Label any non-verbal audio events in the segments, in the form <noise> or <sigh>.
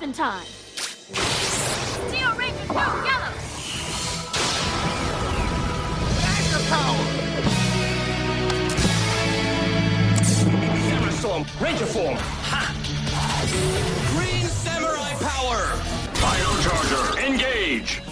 Morphin time! Steel Ranger 2, yellow! Magna power! Samurai Storm, Ranger form! Ha! Green Samurai power! Bio Charger, engage!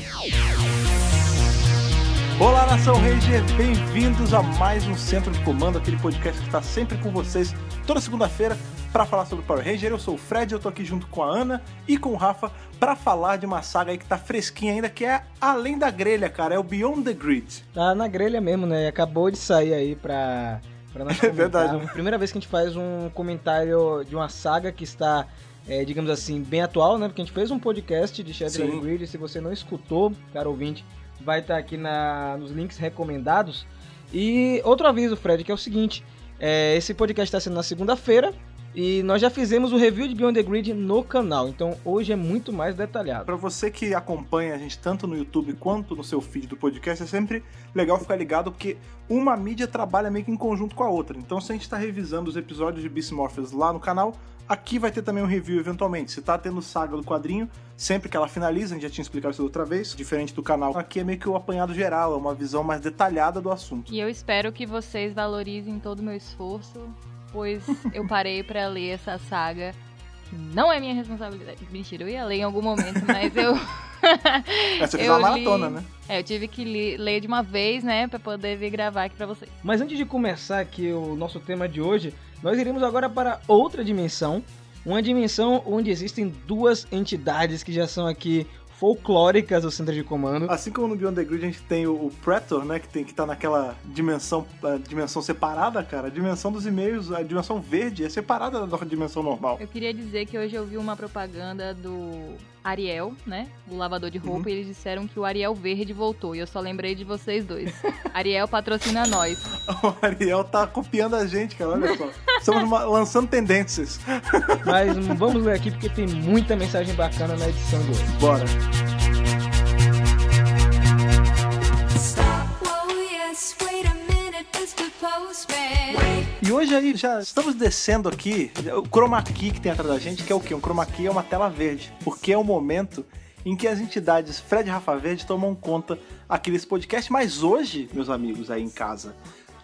Olá, Nação Ranger! Bem-vindos a mais um Centro de Comando, aquele podcast que está sempre com vocês toda segunda-feira para falar sobre Power Ranger. Eu sou o Fred, eu tô aqui junto com a Ana e com o Rafa para falar de uma saga aí que tá fresquinha ainda, que é Além da Grelha, cara, é o Beyond the Grid. Tá na grelha mesmo, né? Acabou de sair aí pra, pra <laughs> nós É comentar. verdade. Primeira vez que a gente faz um comentário de uma saga que está, é, digamos assim, bem atual, né? Porque a gente fez um podcast de Shadow Sim. Grid. Se você não escutou, caro ouvinte, vai estar aqui na, nos links recomendados. E outro aviso, Fred, que é o seguinte: é, esse podcast está sendo na segunda-feira. E nós já fizemos o review de Beyond the Grid no canal, então hoje é muito mais detalhado. Para você que acompanha a gente tanto no YouTube quanto no seu feed do podcast, é sempre legal ficar ligado porque uma mídia trabalha meio que em conjunto com a outra. Então, se a gente está revisando os episódios de Beast Morphers lá no canal, aqui vai ter também um review eventualmente. Se tá tendo saga do quadrinho, sempre que ela finaliza, a gente já tinha explicado isso outra vez, diferente do canal, aqui é meio que o apanhado geral, é uma visão mais detalhada do assunto. E eu espero que vocês valorizem todo o meu esforço, pois eu parei pra ler essa saga. Não é minha responsabilidade. Mentira, eu ia ler em algum momento, mas eu. <laughs> Essa fez Eu uma maratona, li- né? É, eu tive que li- ler de uma vez, né, pra poder vir gravar aqui pra vocês. Mas antes de começar aqui o nosso tema de hoje, nós iremos agora para outra dimensão. Uma dimensão onde existem duas entidades que já são aqui folclóricas do centro de comando. Assim como no Beyond the Grid a gente tem o, o Pretor, né, que tem que tá naquela dimensão, a dimensão separada, cara. A dimensão dos e-mails, a dimensão verde é separada da dimensão normal. Eu queria dizer que hoje eu vi uma propaganda do Ariel, né? O lavador de roupa, e eles disseram que o Ariel Verde voltou. E eu só lembrei de vocês dois. <laughs> Ariel patrocina nós. <laughs> O Ariel tá copiando a gente, cara, olha só. Estamos uma- lançando tendências. Mas vamos ler aqui porque tem muita mensagem bacana na edição de hoje. Bora. E hoje aí já estamos descendo aqui, o chroma key que tem atrás da gente, que é o quê? Um chroma key é uma tela verde, porque é o momento em que as entidades Fred e Rafa Verde tomam conta aqui desse podcast, mas hoje, meus amigos aí em casa,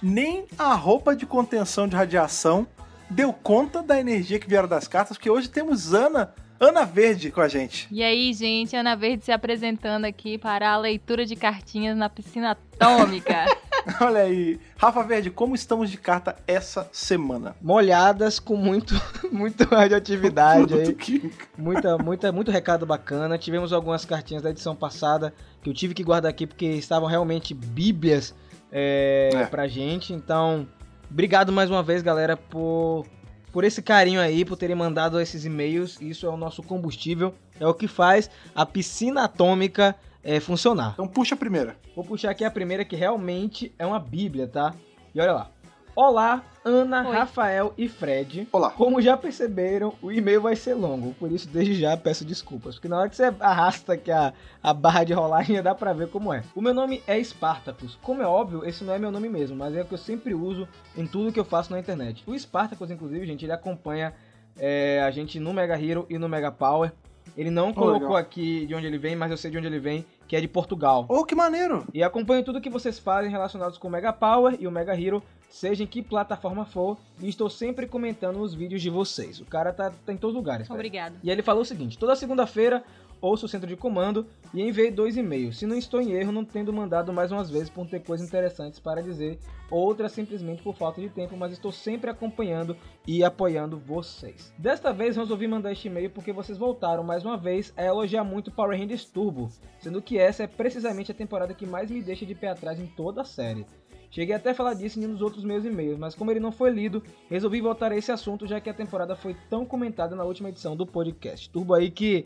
nem a roupa de contenção de radiação deu conta da energia que vieram das cartas, porque hoje temos Ana, Ana Verde com a gente. E aí, gente, Ana Verde se apresentando aqui para a leitura de cartinhas na piscina atômica. <laughs> <laughs> Olha aí, Rafa Verde, como estamos de carta essa semana? Molhadas com muito, <laughs> muito radioatividade aí. Química. Muita, muita, muito recado bacana. Tivemos algumas cartinhas da edição passada que eu tive que guardar aqui porque estavam realmente bíblias é, É. pra gente. Então, obrigado mais uma vez, galera, por, por esse carinho aí, por terem mandado esses e-mails. Isso é o nosso combustível, é o que faz a piscina atômica é, funcionar. Então puxa a primeira. Vou puxar aqui a primeira que realmente é uma bíblia, tá? E olha lá. Olá, Ana, Oi. Rafael e Fred. Olá. Como já perceberam, o e-mail vai ser longo, por isso desde já peço desculpas, porque na hora que você arrasta aqui a, a barra de rolagem <laughs> dá pra ver como é. O meu nome é Spartacus. Como é óbvio, esse não é meu nome mesmo, mas é o que eu sempre uso em tudo que eu faço na internet. O Spartacus, inclusive, gente, ele acompanha é, a gente no Mega Hero e no Mega Power. Ele não colocou legal. aqui de onde ele vem, mas eu sei de onde ele vem, que é de Portugal. Oh, que maneiro! E acompanho tudo que vocês fazem relacionados com o Mega Power e o Mega Hero, seja em que plataforma for, e estou sempre comentando os vídeos de vocês. O cara tá, tá em todos os lugares. cara. Obrigada. E ele falou o seguinte: toda segunda-feira ouço o centro de comando e enviei dois e-mails. Se não estou em erro, não tendo mandado mais umas vezes por ter coisas interessantes para dizer, outras simplesmente por falta de tempo, mas estou sempre acompanhando e apoiando vocês. Desta vez resolvi mandar este e-mail porque vocês voltaram mais uma vez a elogiar muito Power Rangers Turbo, sendo que essa é precisamente a temporada que mais me deixa de pé atrás em toda a série. Cheguei até a falar disso em um dos outros meus e-mails, mas como ele não foi lido, resolvi voltar a esse assunto já que a temporada foi tão comentada na última edição do podcast. Turbo aí que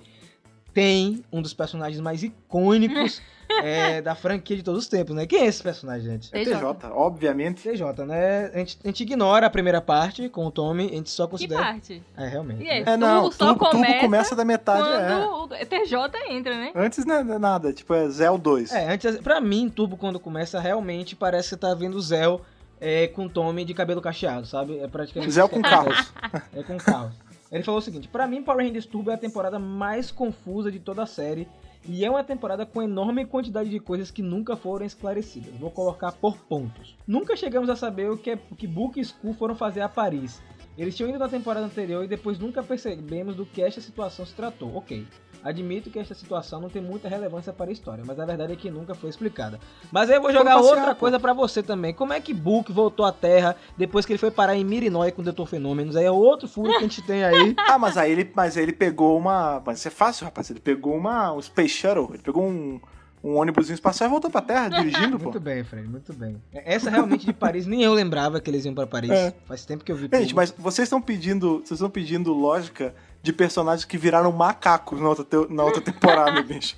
tem um dos personagens mais icônicos <laughs> é, da franquia de todos os tempos, né? Quem é esse personagem, gente? É TJ. Obviamente. TJ, né? A gente, a gente ignora a primeira parte com o Tommy, a gente só Que considera. parte? É, realmente. E aí, É, não, só tubo, tubo começa, começa da metade, é. quando o TJ entra, né? Antes não é nada, tipo, é Zell 2. É, antes, pra mim, Turbo, quando começa, realmente parece que você tá vendo o Zell é, com o Tommy de cabelo cacheado, sabe? É praticamente. Zell com carros. <laughs> É com carros. Ele falou o seguinte: Pra mim, Power Rangers Turbo é a temporada mais confusa de toda a série. E é uma temporada com enorme quantidade de coisas que nunca foram esclarecidas. Vou colocar por pontos. Nunca chegamos a saber o que, o que Book e Skull foram fazer a Paris. Eles tinham ido na temporada anterior e depois nunca percebemos do que esta situação se tratou. Ok. Admito que esta situação não tem muita relevância para a história, mas a verdade é que nunca foi explicada. Mas aí eu vou jogar passear, outra pô. coisa pra você também. Como é que Book voltou à Terra depois que ele foi parar em Mirinói com o Doutor Fenômenos? Aí é outro furo que a gente tem aí. <laughs> Ah, mas aí ele, mas aí ele pegou uma. Mas isso é fácil, rapaz. Ele pegou uma, um Space Shuttle. Ele pegou um, um ônibusinho espacial e voltou pra Terra, dirigindo, <laughs> pô. Muito bem, Fred, muito bem. Essa realmente de Paris, nem eu lembrava que eles iam pra Paris. É. Faz tempo que eu vi. Gente, tudo. mas vocês estão pedindo. Vocês estão pedindo lógica de personagens que viraram macacos na outra, te- na outra temporada, <laughs> bicho.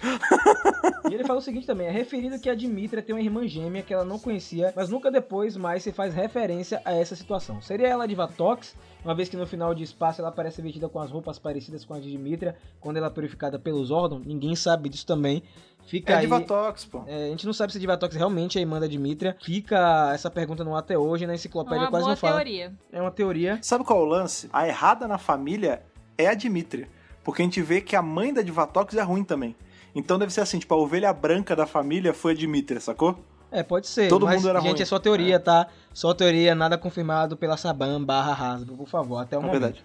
E ele falou o seguinte também: é referido que a Dimitra tem uma irmã gêmea que ela não conhecia, mas nunca depois mais se faz referência a essa situação. Seria ela a Divatox, uma vez que no final de espaço ela aparece vestida com as roupas parecidas com a de Dimitra, quando ela é purificada pelos órgãos? Ninguém sabe disso também. Fica É aí. Divatox, pô. É, a gente não sabe se Divatox realmente é a irmã da Dimitra. Fica essa pergunta no ar até hoje, na É enciclopédia uma quase boa não fala. teoria. É uma teoria. Sabe qual é o lance? A errada na família é a Dimitri. Porque a gente vê que a mãe da Divatox é ruim também. Então deve ser assim, tipo, a ovelha branca da família foi a Dimitri, sacou? É, pode ser. Todo mas, mundo era gente, ruim. é só teoria, tá? Só teoria, nada confirmado pela Saban barra Hasbro, por favor, até o É momento. verdade.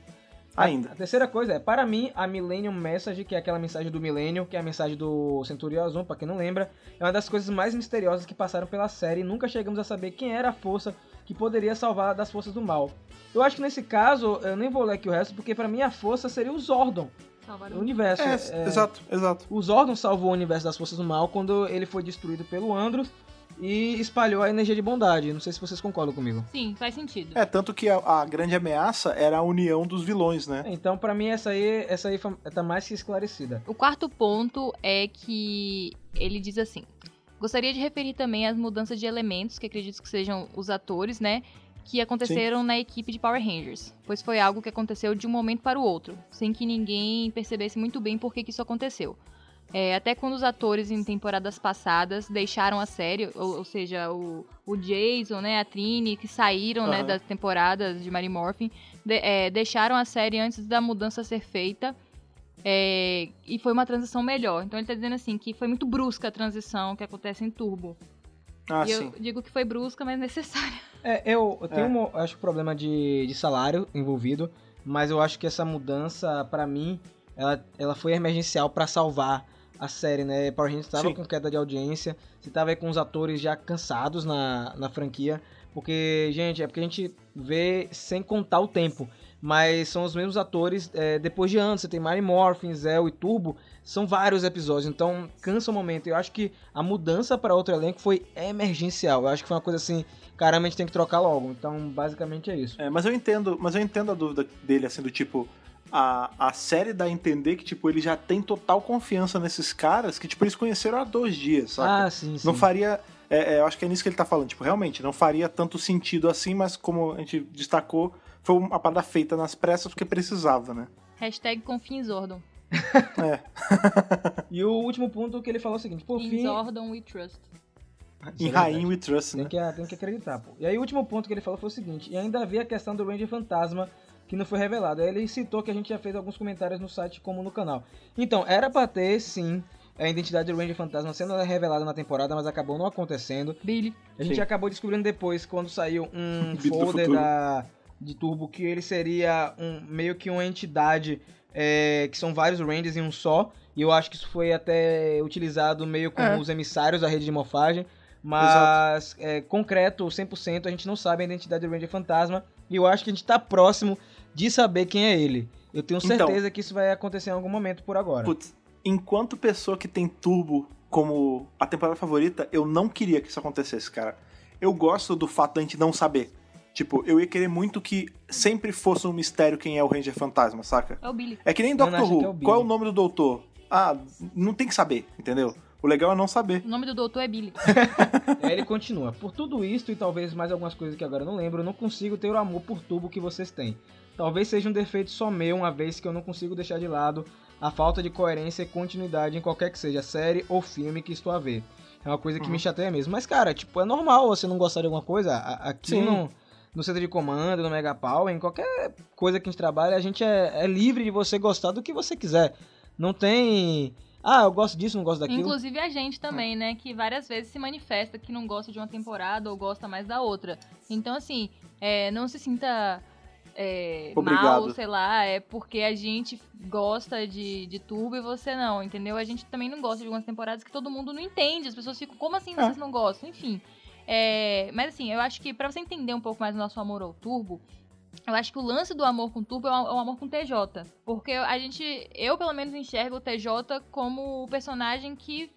A- Ainda. A, terceira coisa é, para mim, a Millennium Message, que é aquela mensagem do milênio, que é a mensagem do Centurion Azul, pra quem não lembra, é uma das coisas mais misteriosas que passaram pela série e nunca chegamos a saber quem era a força que poderia salvar das forças do mal. Eu acho que nesse caso, eu nem vou ler aqui o resto, porque pra mim a força seria o Zordon, Salvaram o universo. É, é- exato, exato. O Zordon salvou o universo das forças do mal quando ele foi destruído pelo Andros e espalhou a energia de bondade. Não sei se vocês concordam comigo. Sim, faz sentido. É, tanto que a, a grande ameaça era a união dos vilões, né? Então, pra mim, essa aí, essa aí tá mais que esclarecida. O quarto ponto é que ele diz assim: gostaria de referir também as mudanças de elementos, que acredito que sejam os atores, né? Que aconteceram na equipe de Power Rangers. Pois foi algo que aconteceu de um momento para o outro, sem que ninguém percebesse muito bem por que, que isso aconteceu. É, até quando os atores em temporadas passadas deixaram a série, ou, ou seja, o, o Jason, né, a Trini, que saíram né, Aham. das temporadas de Mary Morphin, de- é, deixaram a série antes da mudança ser feita. É, e foi uma transição melhor. Então ele tá dizendo assim que foi muito brusca a transição que acontece em Turbo. Ah, e sim. eu digo que foi brusca, mas necessária. <laughs> É, eu, eu tenho É. um, acho problema de, de salário envolvido, mas eu acho que essa mudança, pra mim, ela, ela foi emergencial pra salvar a série, né? Power Rangers tava Sim. com queda de audiência, você tava aí com os atores já cansados na, na franquia, porque, gente, é porque a gente vê sem contar o tempo, mas são os mesmos atores é, depois de anos, você tem Mary Morphin, Zell e Turbo, são vários episódios, então cansa o momento. Eu acho que a mudança para outro elenco foi emergencial. Eu acho que foi uma coisa assim, caramba, a gente tem que trocar logo. Então, basicamente é isso. É, mas eu entendo, mas eu entendo a dúvida dele, assim, do tipo, a, a série dá a entender que, tipo, ele já tem total confiança nesses caras que, tipo, eles conheceram há dois dias, saca? Ah, sim, sim. Não faria. é, é, eu acho que é nisso que ele tá falando. Tipo, realmente, não faria tanto sentido assim, mas como a gente destacou, foi uma parada feita nas pressas porque precisava, né? Hashtag confia em Zordon. É. <laughs> E o último ponto que ele falou é o seguinte, por In fim, Zordon we trust. Em Rainha We Trust, tem né? que, tem que acreditar, pô. E aí o último ponto que ele falou foi o seguinte, e ainda havia a questão do Ranger Fantasma, que não foi revelado. Ele citou que a gente já fez alguns comentários no site como no canal. Então, era pra ter, sim, a identidade do Ranger Fantasma sendo revelada na temporada, mas acabou não acontecendo. Billy. A gente Sim. acabou descobrindo depois, quando saiu um <laughs> folder da, de Turbo, que ele seria um, meio que uma entidade, é, que são vários Rangers em um só. E eu acho que isso foi até utilizado meio como É. os emissários da rede de morfagem. Mas, é, concreto, 100%, a gente não sabe a identidade do Ranger Fantasma. E eu acho que a gente tá próximo de saber quem é ele. Eu tenho Então. certeza que isso vai acontecer em algum momento por agora. Putz, enquanto pessoa que tem Turbo como a temporada favorita, eu não queria que isso acontecesse, cara. Eu gosto do fato da gente não saber. Tipo, eu ia querer muito que sempre fosse um mistério quem é o Ranger Fantasma, saca? É o Billy. É que nem Doctor Who. é. Qual é o nome do doutor? Ah, não tem que saber, entendeu? O legal é não saber. O nome do doutor é Billy. Aí <laughs> ele continua. Por tudo isto e talvez mais algumas coisas que agora eu não lembro, eu não consigo ter o amor por tubo que vocês têm. Talvez seja um defeito só meu, uma vez que eu não consigo deixar de lado a falta de coerência e continuidade em qualquer que seja série ou filme que estou a ver. É uma coisa que Uhum. me chateia mesmo. Mas, cara, tipo, é normal você não gostar de alguma coisa. Aqui Sim. não, no centro de comando, no Mega Power, em qualquer coisa que a gente trabalha, a gente é, é livre de você gostar do que você quiser. Não tem. Ah, eu gosto disso, não gosto daquilo. Inclusive a gente também, né? Que várias vezes se manifesta que não gosta de uma temporada ou gosta mais da outra. Então, assim, é, não se sinta é, mal, sei lá, é porque a gente gosta de, de Turbo e você não, entendeu? A gente também não gosta de algumas temporadas que todo mundo não entende. As pessoas ficam, como assim vocês não gostam? Enfim. É, mas assim, eu acho que pra você entender um pouco mais o nosso amor ao Turbo, eu acho que o lance do amor com Turbo é o é o amor com TJ. Porque a gente, eu pelo menos enxergo o TJ como o personagem que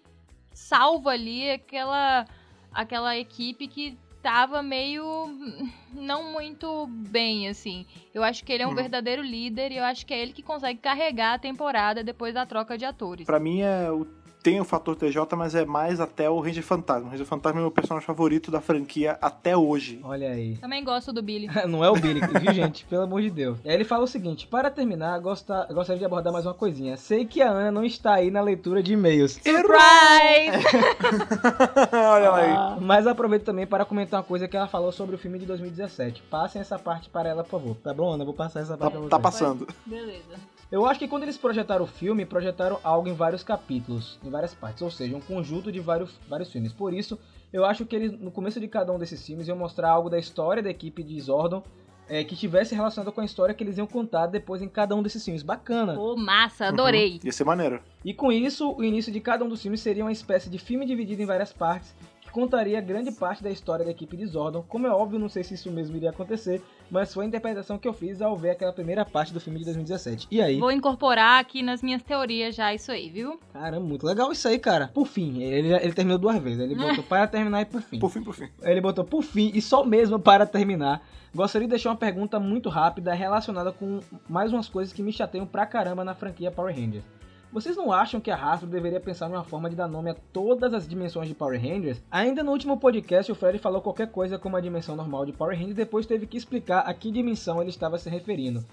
salva ali aquela, aquela equipe que tava meio hum, não muito bem, assim. Eu acho que ele é um Uhum. verdadeiro líder e eu acho que é ele que consegue carregar a temporada depois da troca de atores. Pra mim é o tem o fator TJ, mas é mais até o Ranger Fantasma. O Ranger Fantasma é o meu personagem favorito da franquia até hoje. Olha aí. Também gosto do Billy. <laughs> Não é o Billy, viu, gente? Pelo amor de Deus. Aí ele fala o seguinte: para terminar, gosta, gostaria de abordar mais uma coisinha. Sei que a Ana não está aí na leitura de e-mails. Surprise! <laughs> Olha lá aí. Ah, mas aproveito também para comentar uma coisa que ela falou sobre o filme de 2017. Passem essa parte para ela, por favor. Tá bom, Ana? Vou passar essa Tá, parte pra você. tá passando. Beleza. Eu acho que quando eles projetaram o filme, projetaram algo em vários capítulos, em várias partes, ou seja, um conjunto de vários, vários filmes. Por isso, eu acho que eles, no começo de cada um desses filmes, iam mostrar algo da história da equipe de Zordon é, que tivesse relacionado com a história que eles iam contar depois em cada um desses filmes. Bacana! Pô, massa, adorei. Uhum. Ia ser maneiro. E com isso, o início de cada um dos filmes seria uma espécie de filme dividido em várias partes, contaria grande parte da história da equipe de Zordon. Como é óbvio, não sei se isso mesmo iria acontecer, mas foi a interpretação que eu fiz ao ver aquela primeira parte do filme de 2017. E aí? Vou incorporar aqui nas minhas teorias já isso aí, viu? Caramba, muito legal isso aí, cara. Por fim, ele, ele terminou duas vezes. Ele botou <laughs> para terminar e por fim. Por fim, por fim. Ele botou por fim e só mesmo para terminar. Gostaria de deixar uma pergunta muito rápida relacionada com mais umas coisas que me chateiam pra caramba na franquia Power Rangers. Vocês não acham que a Hasbro deveria pensar numa forma de dar nome a todas as dimensões de Power Rangers? Ainda no último podcast, o Fred falou qualquer coisa como a dimensão normal de Power Rangers e depois teve que explicar a que dimensão ele estava se referindo.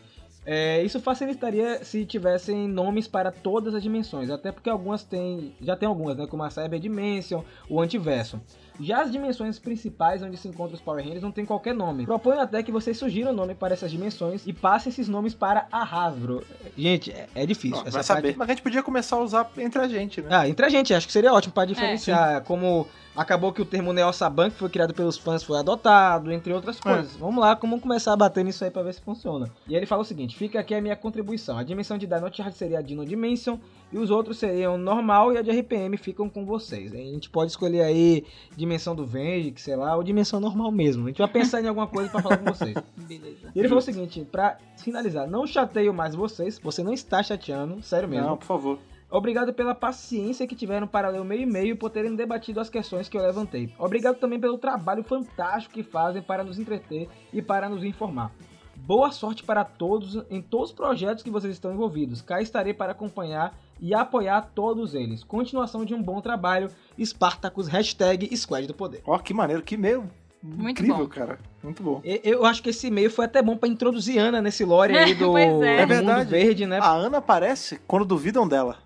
É, isso facilitaria se tivessem nomes para todas as dimensões, até porque algumas têm, já tem algumas, né, como a Cyber Dimension, o Antiverso. Já as dimensões principais onde se encontram os Power Rangers não tem qualquer nome. Proponho até que vocês sugiram nome para essas dimensões e passem esses nomes para a Hasbro. Gente, é, é difícil. Essa vai saber. parte- Mas a gente podia começar a usar entre a gente, né? ah, entre a gente, acho que seria ótimo para diferenciar. como acabou que o termo Neo Saban, que foi criado pelos fãs, foi adotado, entre outras coisas. Vamos lá, vamos começar a bater nisso aí para ver se funciona. E ele fala o seguinte: fica aqui a minha contribuição. A dimensão de Dino Charge seria a Dino Dimension, e os outros seriam normal e a de RPM ficam com vocês. A gente pode escolher aí dimensão do Venge, que sei lá, ou dimensão normal mesmo. A gente vai pensar em alguma coisa para falar com vocês. <laughs> Beleza. E ele falou o seguinte, pra finalizar, não chateio mais vocês, você não está chateando, sério mesmo. Não, por favor. Obrigado pela paciência que tiveram para ler o meu e-mail e por terem debatido as questões que eu levantei. Obrigado também pelo trabalho fantástico que fazem para nos entreter e para nos informar. Boa sorte para todos em todos os projetos que vocês estão envolvidos. Cá estarei para acompanhar e apoiar todos eles. Continuação de um bom trabalho. Spartacus, hashtag Squad do Poder. Ó, que maneiro, que meio Muito incrível, bom. cara. Muito bom. E- Eu acho que esse e-mail foi até bom para introduzir Ana nesse lore aí <laughs> do, é. É mundo verdade. verde, né? A Ana aparece quando duvidam dela.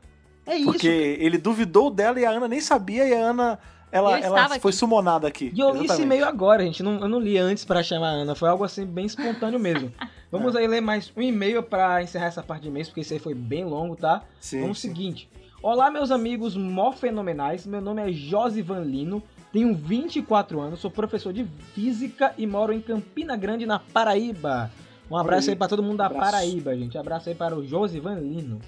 é isso. Porque ele duvidou dela e a Ana nem sabia e a Ana ela, ela foi aqui. sumonada aqui. E eu li esse e-mail agora, gente. Não, eu não li antes pra chamar a Ana. Foi algo assim bem espontâneo mesmo. <laughs> Vamos aí ler mais um e-mail pra encerrar essa parte de e-mails, porque esse aí foi bem longo, tá? Sim, Vamos sim. seguinte. Olá, meus amigos mó fenomenais. Meu nome é Josivan Lino. Tenho 24 anos, sou professor de física e moro em Campina Grande, na Paraíba. Um abraço aí. aí pra todo mundo da Abraço. Paraíba, gente. Abraço aí para o Josivan Lino.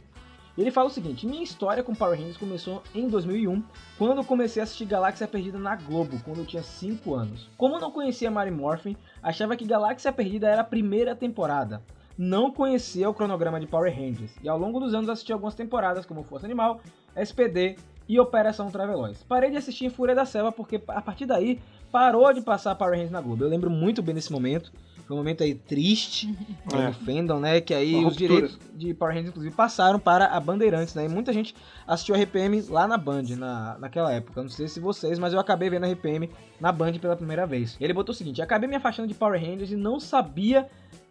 Ele fala o seguinte: minha história com Power Rangers começou em 2001, quando eu comecei a assistir Galáxia Perdida na Globo, quando eu tinha 5 anos. Como não conhecia Mary Morphin, achava que Galáxia Perdida era a primeira temporada. Não conhecia o cronograma de Power Rangers, e ao longo dos anos assisti algumas temporadas como Força Animal, SPD e Operação Traveloz. Parei de assistir em Fúria da Selva porque a partir daí parou de passar Power Rangers na Globo. Eu lembro muito bem desse momento. Foi um momento aí triste <laughs> É. do fandom, né? Que aí Uma os ruptura. direitos de Power Rangers, inclusive, passaram para a Bandeirantes, né? E muita gente assistiu a RPM lá na Band, na, naquela época. Não sei se vocês, mas eu acabei vendo a RPM na Band pela primeira vez. Ele botou o seguinte: acabei me afastando de Power Rangers e não sabia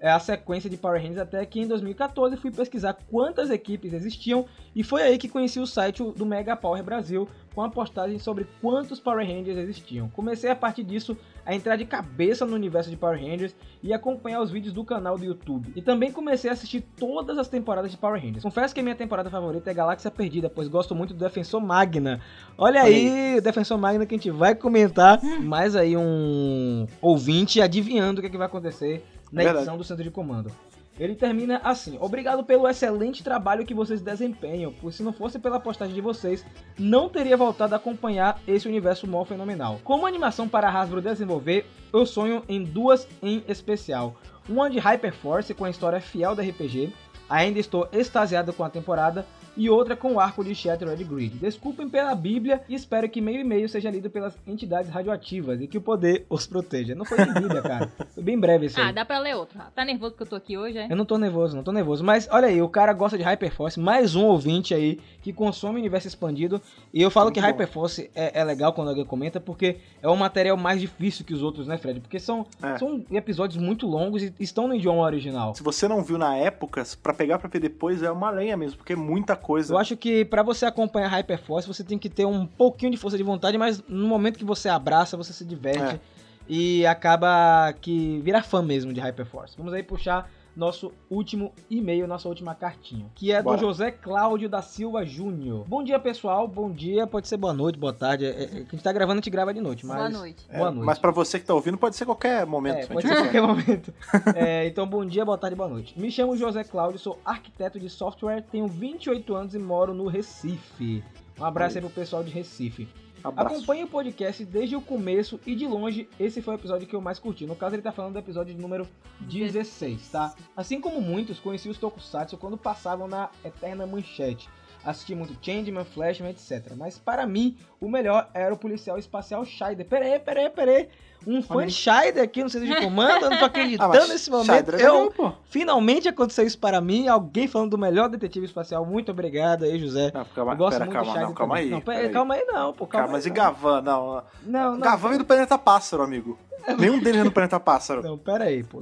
a sequência de Power Rangers até que em 2014 fui pesquisar quantas equipes existiam e foi aí que conheci o site do Mega Power Brasil com a postagem sobre quantos Power Rangers existiam. Comecei a partir disso a entrar de cabeça no universo de Power Rangers e acompanhar os vídeos do canal do YouTube. E também comecei a assistir todas as temporadas de Power Rangers. Confesso que a minha temporada favorita é Galáxia Perdida, pois gosto muito do Defensor Magna. Olha aí, o Defensor Magna que a gente vai comentar. Mais aí um ouvinte adivinhando o que, é que vai acontecer na Verdade. edição do Centro de Comando. Ele termina assim: Obrigado pelo excelente trabalho que vocês desempenham, pois se não fosse pela postagem de vocês, não teria voltado a acompanhar esse universo mó fenomenal. Como animação para a Hasbro desenvolver, eu sonho em duas em especial. Uma de Hyperforce com a história fiel da RPG, ainda estou extasiado com a temporada, e outra com o arco de Shattered Grid. Desculpem pela Bíblia e espero que meio e meio seja lido pelas entidades radioativas e que o poder os proteja. Não foi de Bíblia, <laughs> cara. Foi bem breve isso aí. Ah, dá pra ler outro. Tá nervoso que eu tô aqui hoje, é? Eu não tô nervoso, não tô nervoso. Mas olha aí, o cara gosta de Hyperforce, mais um ouvinte aí que consome o universo expandido. E eu falo Muito que bom. Hyperforce é, é legal quando alguém comenta, porque é um material mais difícil que os outros, né, Fred? Porque são, É. são episódios muito longos e estão no idioma original. Se você não viu na época, pra pegar pra ver depois é uma lenha mesmo, porque é muita coisa. Eu acho que pra você acompanhar Hyperforce, você tem que ter um pouquinho de força de vontade, mas no momento que você abraça, você se diverte É. e acaba que vira fã mesmo de Hyperforce. Vamos aí puxar nosso último e-mail, nossa última cartinha, que é Bora. do José Cláudio da Silva Júnior. Bom dia, pessoal. Bom dia, pode ser boa noite, boa tarde. É, é, a gente tá gravando, a gente grava de noite, mas Boa noite. É, Boa noite. Mas pra você que tá ouvindo, pode ser qualquer momento. É, pode ser qualquer momento. <laughs> É, então, bom dia, boa tarde, boa noite. Me chamo José Cláudio, sou arquiteto de software, tenho 28 anos e moro no Recife. Um abraço aí pro pessoal de Recife. Abraço. Acompanhe o podcast desde o começo e de longe, esse foi o episódio que eu mais curti. No caso, ele tá falando do episódio número 16, tá? Assim como muitos, conheci os Tokusatsu quando passavam na Eterna Manchete. Assisti muito Changeman, Flashman, etc. Mas para mim, o melhor era o policial espacial Scheider. Pera aí, pera aí, pera aí. Um fã de Scheider aqui no centro de comando, eu não tô <laughs> Ah, acreditando mas nesse momento. É Eu, pô. finalmente aconteceu isso para mim. Alguém falando do melhor detetive espacial. Muito obrigado aí, José. Não, calma, Eu gosto pera, muito calma, Scheider não, calma também. aí. Não, pera- calma aí não, pô. Calma Cara, mas aí, e não. Gavan? Não. Não, não. Gavan veio do Planeta Pássaro, amigo. Nenhum deles é do Planeta Pássaro. Não, pera aí, pô.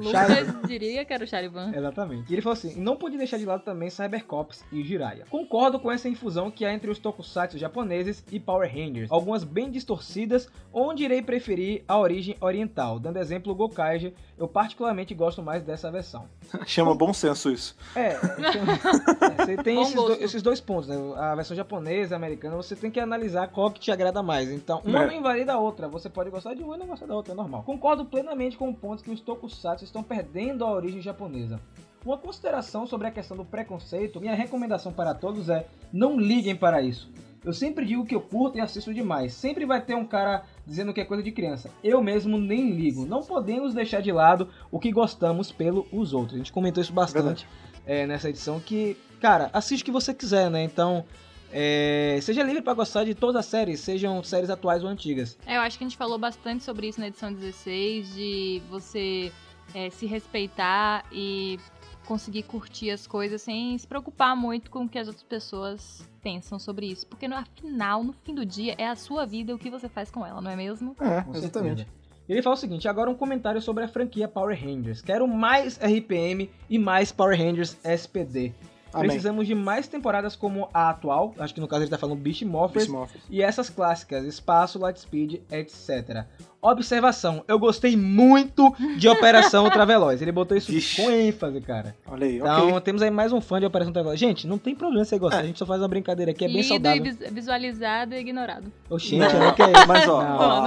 Diria que era o Charivan. Exatamente. E ele falou assim: não pude deixar de lado também Cybercops e Jiraiya. Concordo com essa infusão que há entre os tokusatsu japoneses e Power Rangers, algumas bem distorcidas, onde irei preferir a origem oriental. Dando exemplo, o Gokaiger, eu particularmente gosto mais dessa versão. <laughs> Chama bom senso isso. É, <laughs> é, você tem esses, do- esses dois pontos, né? A versão japonesa e americana, você tem que analisar qual que te agrada mais. Então, uma É. não invalida a outra. Você pode gostar de uma e não gostar da outra, é normal. Concordo plenamente com o ponto que os tokusatsu estão perdendo a origem japonesa. Uma consideração sobre a questão do preconceito, minha recomendação para todos é não liguem para isso. Eu sempre digo que eu curto e assisto demais. Sempre vai ter um cara dizendo que é coisa de criança. Eu mesmo nem ligo. Não podemos deixar de lado o que gostamos pelos outros. A gente comentou isso bastante é, nessa edição. Que, cara, assiste o que você quiser, né? Então, é, seja livre para gostar de todas as séries, sejam séries atuais ou antigas. É, eu acho que a gente falou bastante sobre isso na edição 16, de você é, se respeitar e conseguir curtir as coisas sem se preocupar muito com o que as outras pessoas pensam sobre isso. Porque no afinal, no fim do dia, é a sua vida e o que você faz com ela, não é mesmo? É, Com exatamente. certeza. Ele fala o seguinte, agora um comentário sobre a franquia Power Rangers. Quero mais RPM e mais Power Rangers SPD. Amém. Precisamos de mais temporadas como a atual, acho que no caso ele tá falando Beast Morphers, Beast Morphers. e essas clássicas, Espaço, Lightspeed, etc. Observação, eu gostei muito de Operação <laughs> Ultraveloz. Ele botou isso Vixe. com ênfase, cara. Olha aí, Então ok. temos aí mais um fã de Operação Ultraveloz. Gente, não tem problema você gostar, É. a gente só faz uma brincadeira aqui, é bem Lido saudável. e vis- visualizado e ignorado. Oxente, Não, não, que é isso? Mas ó, a,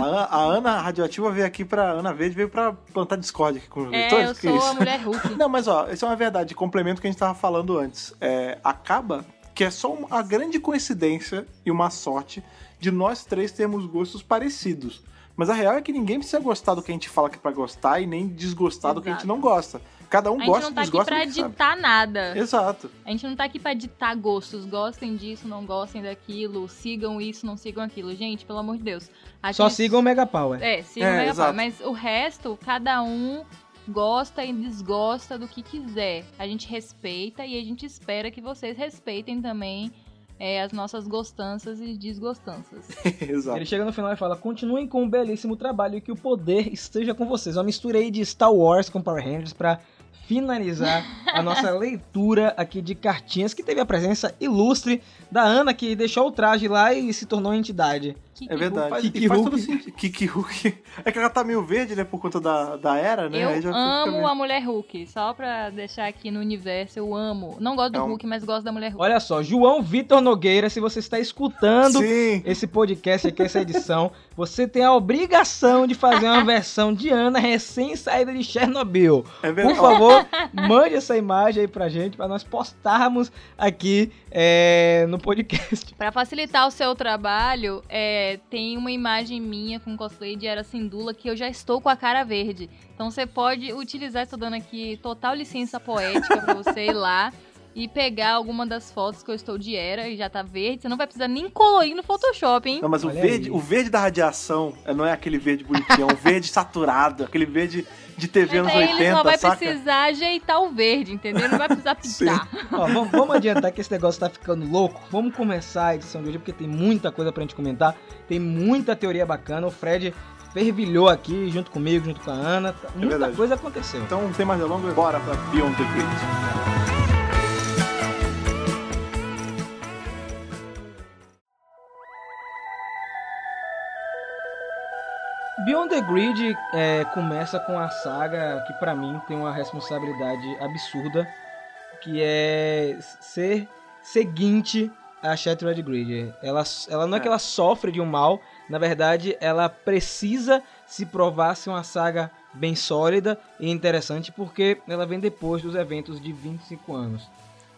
Ana, a Ana Radioativa veio aqui pra. Ana Verde veio pra plantar Discord aqui com os É, leitores. eu que sou isso? a mulher Hulk. <laughs> Não, mas ó, isso é uma verdade. Complemento que a gente tava falando antes. É, acaba que é só uma grande coincidência e uma sorte de nós três termos gostos parecidos. Mas a real é que ninguém precisa gostar do que a gente fala que é pra gostar e nem desgostar do que a gente Exato. não gosta. Cada um A gente gosta não tá aqui pra do que sabe. ditar nada. Exato. A gente não tá aqui pra ditar gostos. Gostem disso, não gostem daquilo. Sigam isso, não sigam aquilo. Gente, pelo amor de Deus. A Só gente- sigam o Mega Power. É, sigam É, o Mega exato. Power. Mas o resto, cada um gosta e desgosta do que quiser. A gente respeita e a gente espera que vocês respeitem também é, as nossas gostanças e desgostanças. <laughs> Exato. Ele chega no final e fala: continuem com um belíssimo trabalho e que o poder esteja com vocês. Uma mistura aí de Star Wars com Power Rangers pra finalizar a nossa <laughs> leitura aqui de cartinhas, que teve a presença ilustre da Ana, que deixou o traje lá e se tornou entidade. É verdade. Faz- Kiki faz Hulk. todo sentido. Kiki Hulk. <laughs> É que ela tá meio verde, né? Por conta da, da era, né? Eu Aí já fica amo meio- a Mulher Hulk, só pra deixar aqui no universo, eu amo. Não gosto do É um- Hulk, mas gosto da Mulher Hulk. Olha só, João Vitor Nogueira, se você está escutando Sim. esse podcast aqui, essa edição, você tem a obrigação de fazer uma versão de Ana recém-saída de Chernobyl. É Por verdade. favor, mande essa imagem aí pra gente, pra nós postarmos aqui é, no podcast. Pra facilitar o seu trabalho, é, tem uma imagem minha com cosplay de Era Sindula que eu já estou com a cara verde. Então você pode utilizar, estou dando aqui total licença poética pra você ir lá <laughs> e pegar alguma das fotos que eu estou de Era e já tá verde. Você não vai precisar nem colorir no Photoshop, hein? Não, mas o verde, aí. o verde da radiação é, não é aquele verde bonitinho, é um verde <laughs> saturado, aquele verde de TV anos Mas aí ele 80, só vai saca? precisar ajeitar o verde, entendeu? Não vai precisar <laughs> pintar. Ó, vamos, vamos adiantar que esse negócio tá ficando louco. Vamos começar a edição de hoje, porque tem muita coisa pra gente comentar. Tem muita teoria bacana. O Fred fervilhou aqui junto comigo, junto com a Ana. Muita verdade. coisa aconteceu. Então, tem mais delongas, bora pra Beyond the Grid. Beyond the Grid é, começa com a saga que pra mim tem uma responsabilidade absurda, que é ser seguinte a Shattered Grid. Ela, ela não é, É. que ela sofre de um mal, na verdade ela precisa se provar ser uma saga bem sólida e interessante porque ela vem depois dos eventos de 25 anos.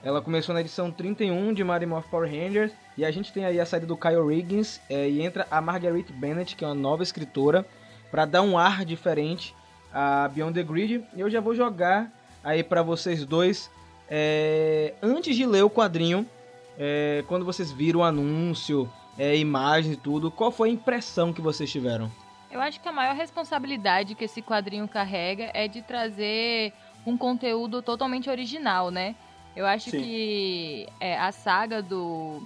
Ela começou na edição 31 de Mighty Morphin Power Rangers e a gente tem aí a saída do Kyle Riggins é, e entra a Marguerite Bennett, que é uma nova escritora, para dar um ar diferente a Beyond the Grid. E eu já vou jogar aí para vocês dois é, antes de ler o quadrinho, é, quando vocês viram o anúncio, é, imagens e tudo, qual foi a impressão que vocês tiveram? Eu acho que a maior responsabilidade que esse quadrinho carrega é de trazer um conteúdo totalmente original, né? Eu acho Sim. que é, a saga do,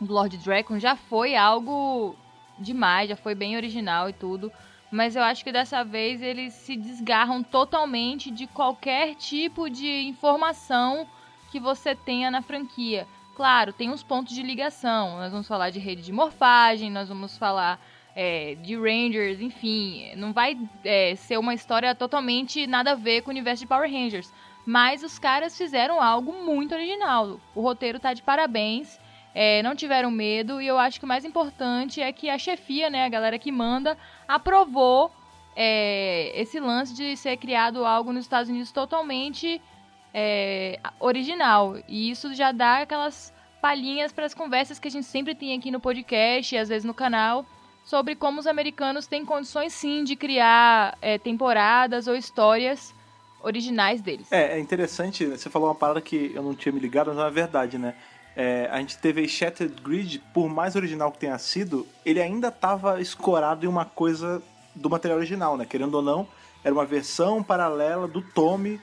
do Lord Dragon já foi algo demais, já foi bem original e tudo. Mas eu acho que dessa vez eles se desgarram totalmente de qualquer tipo de informação que você tenha na franquia. Claro, tem uns pontos de ligação. Nós vamos falar de rede de morfagem, nós vamos falar é, de Rangers, enfim. Não vai é, ser uma história totalmente nada a ver com o universo de Power Rangers. Mas os caras fizeram algo muito original. O roteiro tá de parabéns. é, não tiveram medo. E eu acho que o mais importante é que a chefia, né, a galera que manda, aprovou é, esse lance de ser criado algo nos Estados Unidos totalmente é, original. E isso já dá aquelas palhinhas para as conversas que a gente sempre tem aqui no podcast e às vezes no canal sobre como os americanos têm condições sim de criar é, temporadas ou histórias originais deles. É, é interessante, você falou uma parada que eu não tinha me ligado, mas é verdade, né? É, a gente teve Shattered Grid, por mais original que tenha sido, ele ainda estava escorado em uma coisa do material original, né? Querendo ou não, era uma versão paralela do Tommy,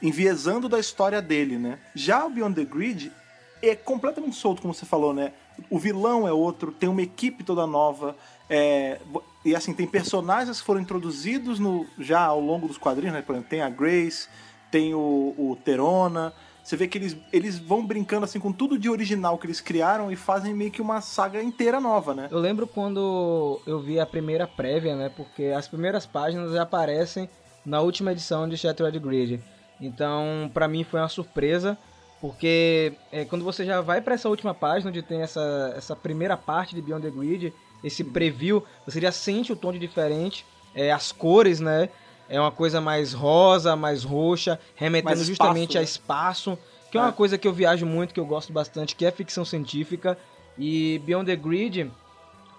enviesando da história dele, né? Já o Beyond the Grid é completamente solto, como você falou, né? O vilão é outro, tem uma equipe toda nova, é, e assim, tem personagens que foram introduzidos no, já ao longo dos quadrinhos, né? Por exemplo, tem a Grace, tem o, o Terona. Você vê que eles, eles vão brincando assim com tudo de original que eles criaram e fazem meio que uma saga inteira nova, né? Eu lembro quando eu vi a primeira prévia, né? Porque as primeiras páginas aparecem na última edição de Shattered Grid. Então, pra mim foi uma surpresa, porque é, quando você já vai pra essa última página, onde tem essa, essa primeira parte de Beyond the Grid, esse preview, você já sente o tom de diferente, é, as cores, né? É uma coisa mais rosa, mais roxa, remetendo Mais justamente a né? espaço, que é uma É. coisa que eu viajo muito, que eu gosto bastante, que é ficção científica. E Beyond the Grid,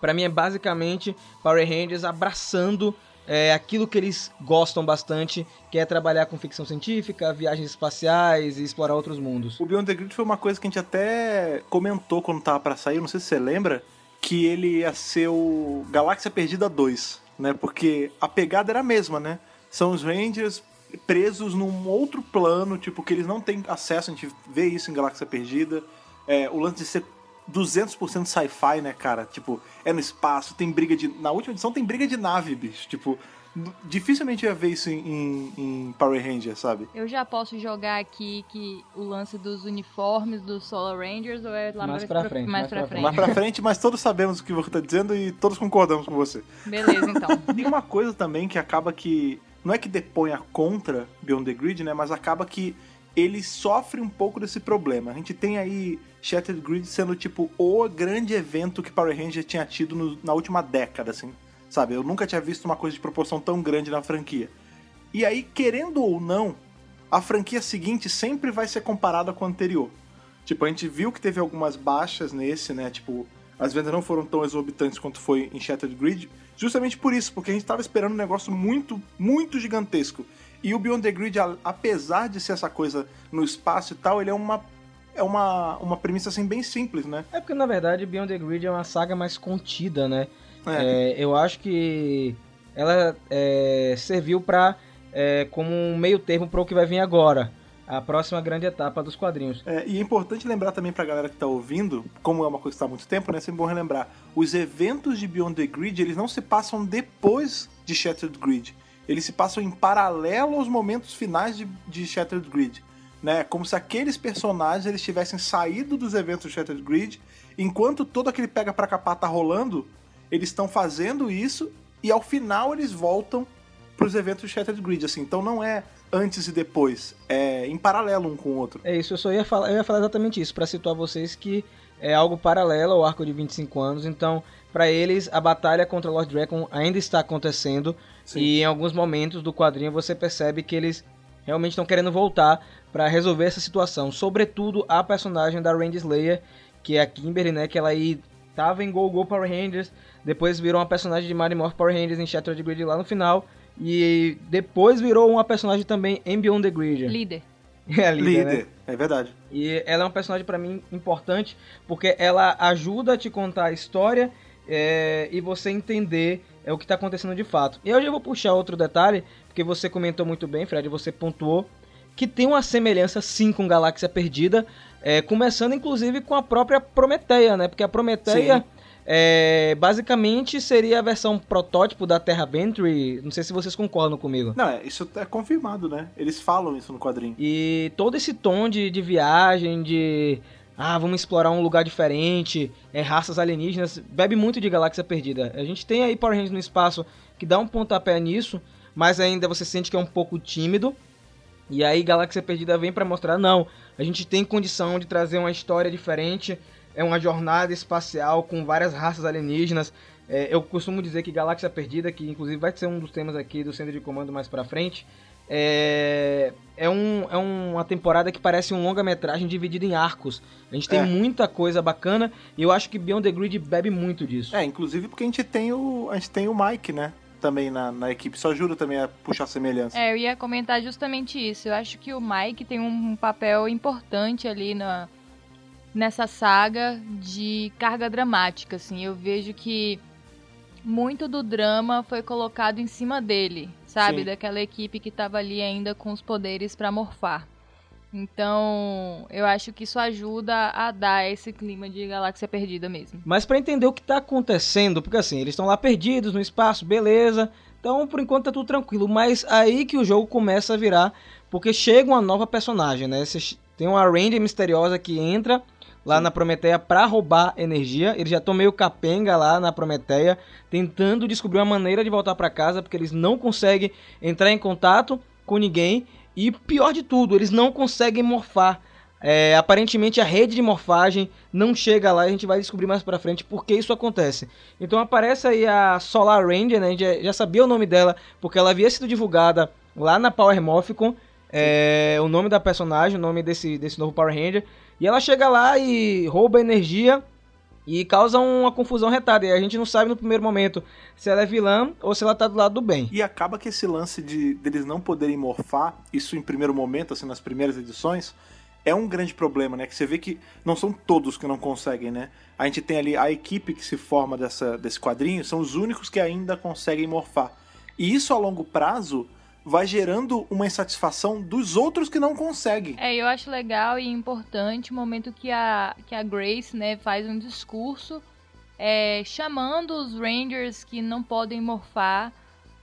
Pra mim é basicamente Power Rangers abraçando é, aquilo que eles gostam bastante, que é trabalhar com ficção científica, viagens espaciais e explorar outros mundos. O Beyond the Grid foi uma coisa que a gente até comentou quando tava pra sair, não sei se você lembra, que ele ia ser o Galáxia Perdida 2, né? Porque a pegada era a mesma, né? São os Rangers presos num outro plano, tipo, que eles não têm acesso, a gente vê isso em Galáxia Perdida. É, o lance de ser 200% sci-fi, né, cara? Tipo, é no espaço, tem briga de... Na última edição tem briga de nave, bicho. Tipo, Dificilmente ia ver isso em, em- em Power Ranger, sabe? Eu já posso jogar aqui que o lance dos uniformes dos Solar Rangers ou é lá Mais pra pra, frente, mais mais pra pra frente? Mais pra frente, mas todos sabemos o que você tá dizendo e todos concordamos com você. Beleza, então. <laughs> Tem uma coisa também que acaba que. Não é que deponha contra Beyond the Grid, né? Mas acaba que ele sofre um pouco desse problema. A gente tem aí Shattered Grid sendo tipo o grande evento que Power Ranger tinha tido no- na última década, assim. Sabe? Eu nunca tinha visto uma coisa de proporção tão grande na franquia. E aí, querendo ou não, a franquia seguinte sempre vai ser comparada com a anterior. Tipo, a gente viu que teve algumas baixas nesse, né? Tipo, as vendas não foram tão exorbitantes quanto foi em Shattered Grid, justamente por isso, porque a gente tava esperando um negócio muito, muito gigantesco. E o Beyond the Grid, apesar de ser essa coisa no espaço e tal, ele é uma é uma, uma premissa assim bem simples, né? É porque, na verdade, Beyond the Grid é uma saga mais contida, né? É. É, eu acho que ela é, serviu pra, é, como um meio termo para o que vai vir agora. A próxima grande etapa dos quadrinhos. É, e é importante lembrar também pra galera que tá ouvindo, como é uma coisa que tá há muito tempo, né? É sempre bom relembrar. Os eventos de Beyond the Grid, eles não se passam depois de Shattered Grid. Eles se passam em paralelo aos momentos finais de, de Shattered Grid. Né? Como se aqueles personagens eles tivessem saído dos eventos de Shattered Grid, enquanto todo aquele pega pra capar tá rolando, eles estão fazendo isso e ao final eles voltam pros eventos de Shattered Grid, assim. Então não é antes e depois, é em paralelo um com o outro. É isso, eu só ia falar, eu ia falar exatamente isso, pra situar vocês que é algo paralelo ao arco de 25 anos, então pra eles a batalha contra o Lord Dragon ainda está acontecendo Sim. e em alguns momentos do quadrinho você percebe que eles realmente estão querendo voltar pra resolver essa situação, sobretudo a personagem da Randy Slayer, que é a Kimberly, né, que ela aí tava em Go Go Power Rangers, depois virou uma personagem de Mighty Morph Power Rangers em Shattered Grid lá no final. E depois virou uma personagem também em Beyond the Grid. Líder. <laughs> É líder, né? Líder, é verdade. E ela é um personagem pra mim importante porque ela ajuda a te contar a história é, e você entender é, o que tá acontecendo de fato. E eu já vou puxar outro detalhe, porque você comentou muito bem, Fred, você pontuou que tem uma semelhança sim com Galáxia Perdida, é, começando inclusive com a própria Prometeia, né? Porque a Prometeia é, basicamente seria a versão protótipo da Terra Bentry. Não sei se vocês concordam comigo. Não, é, isso é confirmado, né? Eles falam isso no quadrinho. E todo esse tom de, de viagem, de. Ah, vamos explorar um lugar diferente, é, raças alienígenas, bebe muito de Galáxia Perdida. A gente tem aí Power Rangers no espaço que dá um pontapé nisso, mas ainda você sente que é um pouco tímido. E aí Galáxia Perdida vem pra mostrar, não, a gente tem condição de trazer uma história diferente, é uma jornada espacial com várias raças alienígenas. É, eu costumo dizer que Galáxia Perdida, que inclusive vai ser um dos temas aqui do Centro de Comando mais pra frente, é, é, um, é uma temporada que parece um longa-metragem dividido em arcos. A gente tem É. muita coisa bacana e eu acho que Beyond the Grid bebe muito disso. É, inclusive porque a gente tem o, a gente tem o Mike, né? Também na, na equipe. Isso ajuda também a puxar semelhança. É, eu ia comentar justamente isso. Eu acho que o Mike tem um papel importante ali na, nessa saga de carga dramática, assim. Eu vejo que muito do drama foi colocado em cima dele, sabe? Sim. Daquela equipe que tava ali ainda com os poderes pra morfar. Então, eu acho que isso ajuda a dar esse clima de galáxia perdida mesmo. Mas pra entender o que tá acontecendo, porque assim, eles estão lá perdidos no espaço, beleza. Então, por enquanto tá tudo tranquilo, mas aí que o jogo começa a virar, porque chega uma nova personagem, né? Você tem uma Ranger misteriosa que entra lá na Prometeia pra roubar energia. Eles já estão meio capenga lá na Prometeia, tentando descobrir uma maneira de voltar pra casa, porque eles não conseguem entrar em contato com ninguém. E pior de tudo, eles não conseguem morfar. É, aparentemente a rede de morfagem não chega lá, a gente vai descobrir mais pra frente por que isso acontece. Então aparece aí a Solar Ranger, né? A gente já, sabia o nome dela, porque ela havia sido divulgada lá na Power Morphicon. É, o nome da personagem, o nome desse, desse novo Power Ranger. E ela chega lá e rouba energia e causa uma confusão retada. E a gente não sabe no primeiro momento se ela é vilã ou se ela tá do lado do bem. E acaba que esse lance de deles não poderem morfar, isso em primeiro momento, assim, nas primeiras edições, é um grande problema, né? Que você vê que não são todos que não conseguem, né? A gente tem ali a equipe que se forma dessa, desse quadrinho, são os únicos que ainda conseguem morfar. E isso a longo prazo vai gerando uma insatisfação dos outros que não conseguem. É, eu acho legal e importante o momento que a, que a Grace, né, faz um discurso é, chamando os Rangers que não podem morfar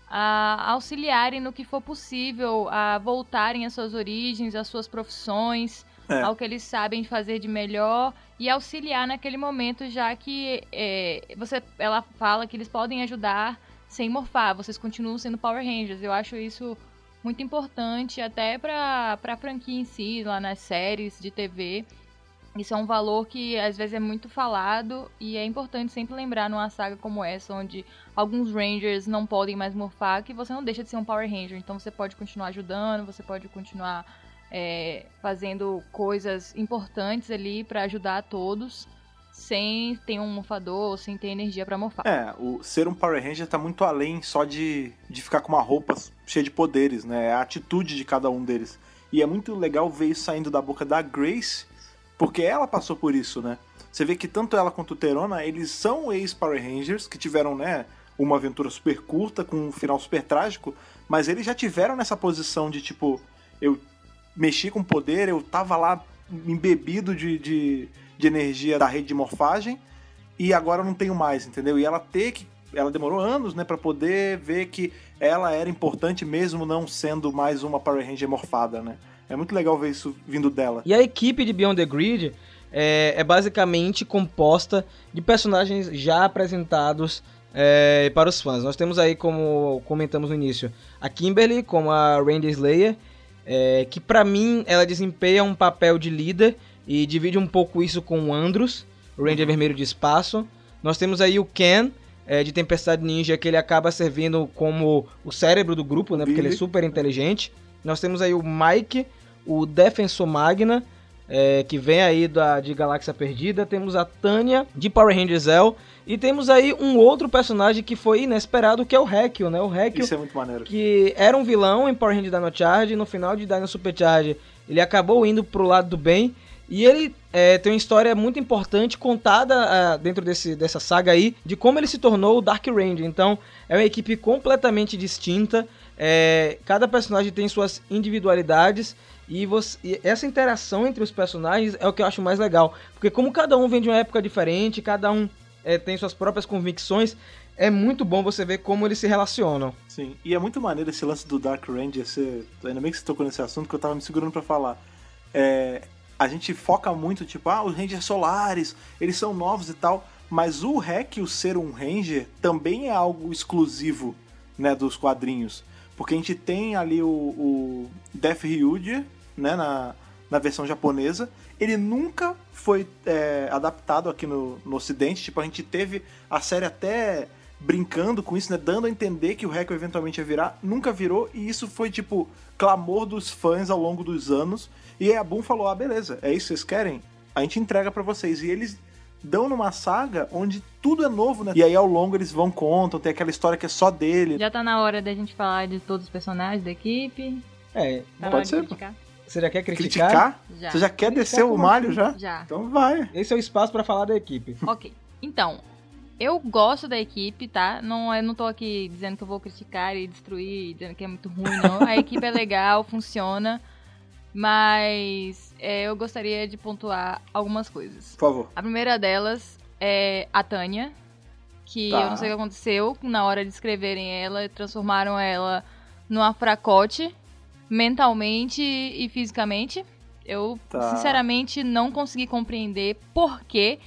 a auxiliarem no que for possível, a voltarem às suas origens, às suas profissões, É. ao que eles sabem fazer de melhor e auxiliar naquele momento, já que é, você, ela fala que eles podem ajudar sem morfar, vocês continuam sendo Power Rangers. Eu acho isso muito importante até para a franquia em si, lá nas séries de TV. Isso é um valor que às vezes é muito falado e é importante sempre lembrar numa saga como essa, onde alguns Rangers não podem mais morfar, que você não deixa de ser um Power Ranger. Então você pode continuar ajudando, você pode continuar é, fazendo coisas importantes ali pra ajudar a todos, sem ter um morfador, sem ter energia pra morfar. É, o ser um Power Ranger tá muito além só de, de ficar com uma roupa cheia de poderes, né? É a atitude de cada um deles. E é muito legal ver isso saindo da boca da Grace, porque ela passou por isso, né? Você vê que tanto ela quanto o Terona, eles são ex-Power Rangers, que tiveram, né, uma aventura super curta, com um final super trágico, mas eles já tiveram nessa posição de, tipo, eu mexi com poder, eu tava lá embebido de, de, de energia da rede de morfagem, e agora não tenho mais, entendeu? E ela ter que. Ela demorou anos, né, pra poder ver que ela era importante mesmo não sendo mais uma Power Ranger morfada, né? É muito legal ver isso vindo dela. E a equipe de Beyond the Grid é, é basicamente composta de personagens já apresentados é, para os fãs. Nós temos aí, como comentamos no início, a Kimberly como a Ranger Slayer, é, que pra mim ela desempenha um papel de líder e divide um pouco isso com o Andros, o Ranger Vermelho de Espaço. Nós temos aí o Ken, é, de Tempestade Ninja, que ele acaba servindo como o cérebro do grupo, né? Porque ele é super inteligente. Nós temos aí o Mike, o Defensor Magna, é, que vem aí da, de Galáxia Perdida. Temos a Tânia, de Power Rangers Zell. E temos aí um outro personagem que foi inesperado, que é o Hekio, né? O Hekio, Isso é muito maneiro. que era um vilão em Power Rangers Dino Charge. No final de Dino Supercharge, ele acabou indo pro lado do bem. E ele é, tem uma história muito importante contada ah, dentro desse, dessa saga aí, de como ele se tornou o Dark Ranger. Então, é uma equipe completamente distinta. é, cada personagem tem suas individualidades. E, você- e essa interação entre os personagens é o que eu acho mais legal. Porque como cada um vem de uma época diferente, cada um é, tem suas próprias convicções, é muito bom você ver como eles se relacionam. Sim, e é muito maneiro esse lance do Dark Ranger. Ainda bem que você tocou nesse assunto que eu tava me segurando pra falar. É, a gente foca muito, tipo, ah, os Rangers solares, eles são novos e tal. Mas o Hack, o ser um Ranger, também é algo exclusivo, né, dos quadrinhos. Porque a gente tem ali o, o Death Ryuger, né, na, na versão japonesa. Ele nunca foi é, adaptado aqui no, no ocidente. Tipo, a gente teve a série até brincando com isso, né? Dando a entender que o Hack eventualmente ia virar. Nunca virou. E isso foi, tipo, clamor dos fãs ao longo dos anos. E aí a Boom falou, ah, beleza, é isso que vocês querem? A gente entrega pra vocês. E eles dão numa saga onde tudo é novo, né? E aí ao longo eles vão contam, tem aquela história que é só dele. Já tá na hora da gente falar de todos os personagens da equipe. É, Tá na Pode hora de ser, criticar? você já quer criticar? Criticar? Já. Você já quer Criticar descer o como malho assim? já? Já. Então vai. Esse é o espaço pra falar da equipe. <laughs> Ok. Então, eu gosto da equipe, tá? Não, eu não tô aqui dizendo que eu vou criticar e destruir, dizendo que é muito ruim, não. A equipe é legal, funciona. Mas é, eu gostaria de pontuar algumas coisas. Por favor. A primeira delas é a Tânia, que Tá. eu não sei o que aconteceu na hora de escreverem ela, transformaram ela numa fracote mentalmente e fisicamente. Eu, Tá. sinceramente, não consegui compreender por quê.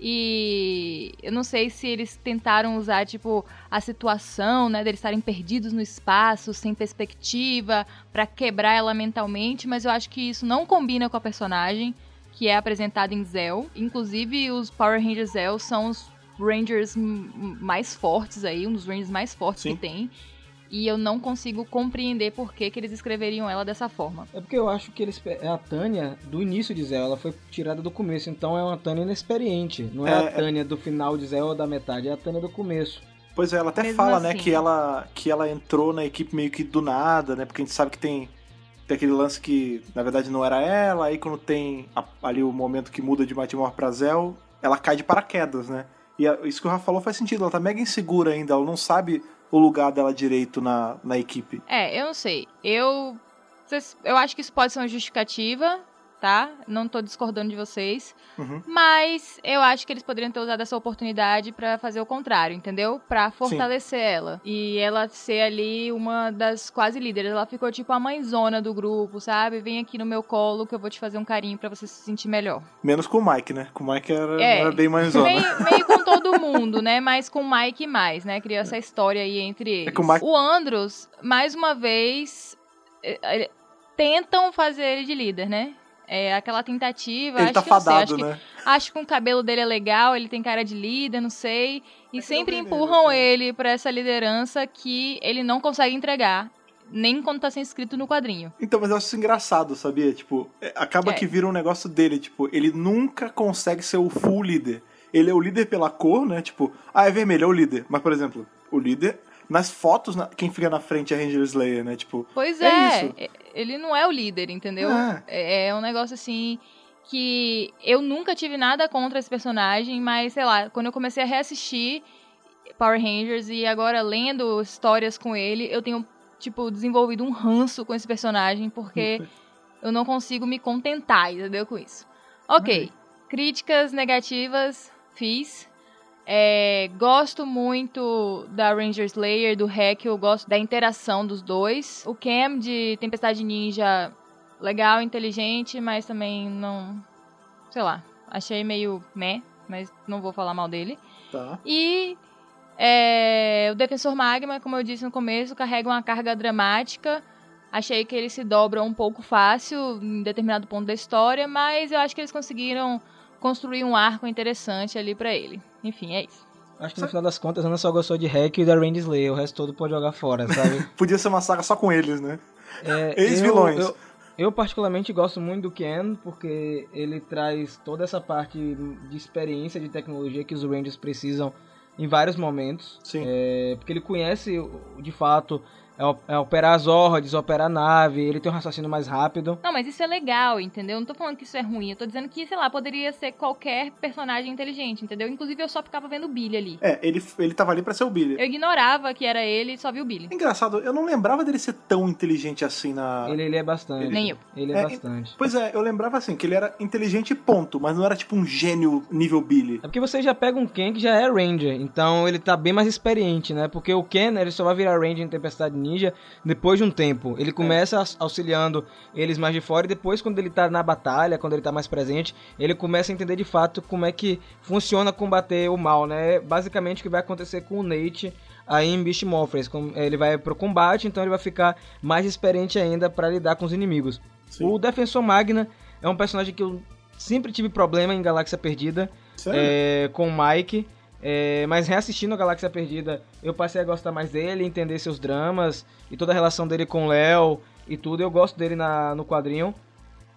E eu não sei se eles tentaram usar, tipo, a situação, né, deles estarem perdidos no espaço, sem perspectiva, pra quebrar ela mentalmente, mas eu acho que isso não combina com a personagem que é apresentada em Zell. Inclusive, os Power Rangers Zell são os Rangers mais fortes aí, um dos Rangers mais fortes Sim. que tem. E eu não consigo compreender por que, que eles escreveriam ela dessa forma. É porque eu acho que eles é a Tânia do início de Zell, ela foi tirada do começo, então é uma Tânia inexperiente. Não é, É, a é- Tânia do final de Zell ou da metade, é a Tânia do começo. Pois é, ela até Mesmo fala, né, assim. que ela, que ela entrou na equipe meio que do nada, né? Porque a gente sabe que tem, tem aquele lance que, na verdade, não era ela, aí quando tem a- ali o momento que muda de Morph pra Zell, ela cai de paraquedas, né? E a- isso que o Rafa falou faz sentido, ela tá mega insegura ainda, ela não sabe o lugar dela direito na, na equipe. É, eu não sei. Eu. Eu acho que isso pode ser uma justificativa, tá? Não tô discordando de vocês. Uhum. Mas eu acho que eles poderiam ter usado essa oportunidade pra fazer o contrário, entendeu? Pra fortalecer ela. E ela ser ali uma das quase líderes. Ela ficou tipo a mãezona do grupo, sabe? Vem aqui no meu colo que eu vou te fazer um carinho pra você se sentir melhor. Menos com o Mike, né? Com o Mike era, É. era bem mais zona. Meio, meio com todo mundo, né? Mas com o Mike mais, né? Criou essa história aí entre eles. É o Mike- Andros, mais uma vez, eh, eh, tentam fazer ele de líder, né? É aquela tentativa, Ele acho tá que eu não sei, fadado, acho que, né? acho que o cabelo dele é legal, ele tem cara de líder, não sei. E É que sempre empurram ele pra essa liderança que ele não consegue entregar. Nem quando tá sendo escrito no quadrinho. Então, mas eu acho isso engraçado, sabia? Tipo, é, acaba É. que vira um negócio dele, tipo, ele nunca consegue ser o full líder. Ele é o líder pela cor, né? Tipo, ah, é vermelho, é o líder. Mas, por exemplo, o líder, nas fotos, na- quem fica na frente é Ranger Slayer, né? Tipo, Pois É é, isso. e- ele não é o líder, entendeu? É. É, é um negócio assim que eu nunca tive nada contra esse personagem, mas sei lá, quando eu comecei a reassistir Power Rangers e agora lendo histórias com ele, eu tenho tipo desenvolvido um ranço com esse personagem porque eu não consigo me contentar, entendeu com isso. OK. Críticas negativas fiz. É, gosto muito da Ranger Slayer, do Hack, eu gosto da interação dos dois. O Cam de Tempestade Ninja, legal, inteligente, mas também não. Sei lá, achei meio meh, mas não vou falar mal dele. tá. E é, o Defensor Magma, como eu disse no começo, carrega uma carga dramática. Achei que ele se dobra um pouco fácil em determinado ponto da história, mas eu acho que eles conseguiram construir um arco interessante ali pra ele. Enfim, é isso. Acho que no final das contas, a Ana só gostou de Hack e da Randy Slayer. O resto todo pode jogar fora, <laughs> sabe? Podia ser uma saga só com eles, né? É, <laughs> Ex-vilões. Eu, eu, eu particularmente gosto muito do Ken, porque ele traz toda essa parte de experiência de tecnologia que os Rangers precisam em vários momentos. Sim. É, porque ele conhece, de fato, é, é operar as ordens, operar a nave, ele tem um raciocínio mais rápido. Não, mas isso é legal, entendeu? Não tô falando que isso é ruim. Eu tô dizendo que, sei lá, poderia ser qualquer personagem inteligente, entendeu? Inclusive, eu só ficava vendo o Billy ali. É, ele, ele tava ali pra ser o Billy. Eu ignorava que era ele e só vi o Billy. Engraçado, eu não lembrava dele ser tão inteligente assim na. Ele, ele é bastante. Nem eu. Ele é, É, bastante. Pois é, eu lembrava assim, que ele era inteligente ponto, mas não era tipo um gênio nível Billy. É porque você já pega um Ken que já é Ranger, então ele tá bem mais experiente, né? Porque o Ken, ele só vai virar Ranger em Tempestade Ninja depois de um tempo. Ele começa aus- auxiliando eles mais de fora e depois quando ele tá na batalha, quando ele tá mais presente, ele começa a entender de fato como é que funciona combater o mal, né? Basicamente o que vai acontecer com o Nate aí em Beast Morphers. Com- Ele vai pro combate, então ele vai ficar mais experiente ainda pra lidar com os inimigos. Sim. O Defensor Magna é um personagem que eu sempre tive problema em Galáxia Perdida é, com o Mike. É, mas reassistindo a Galáxia Perdida, eu passei a gostar mais dele, entender seus dramas e toda a relação dele com o Léo e tudo. Eu gosto dele na, no quadrinho,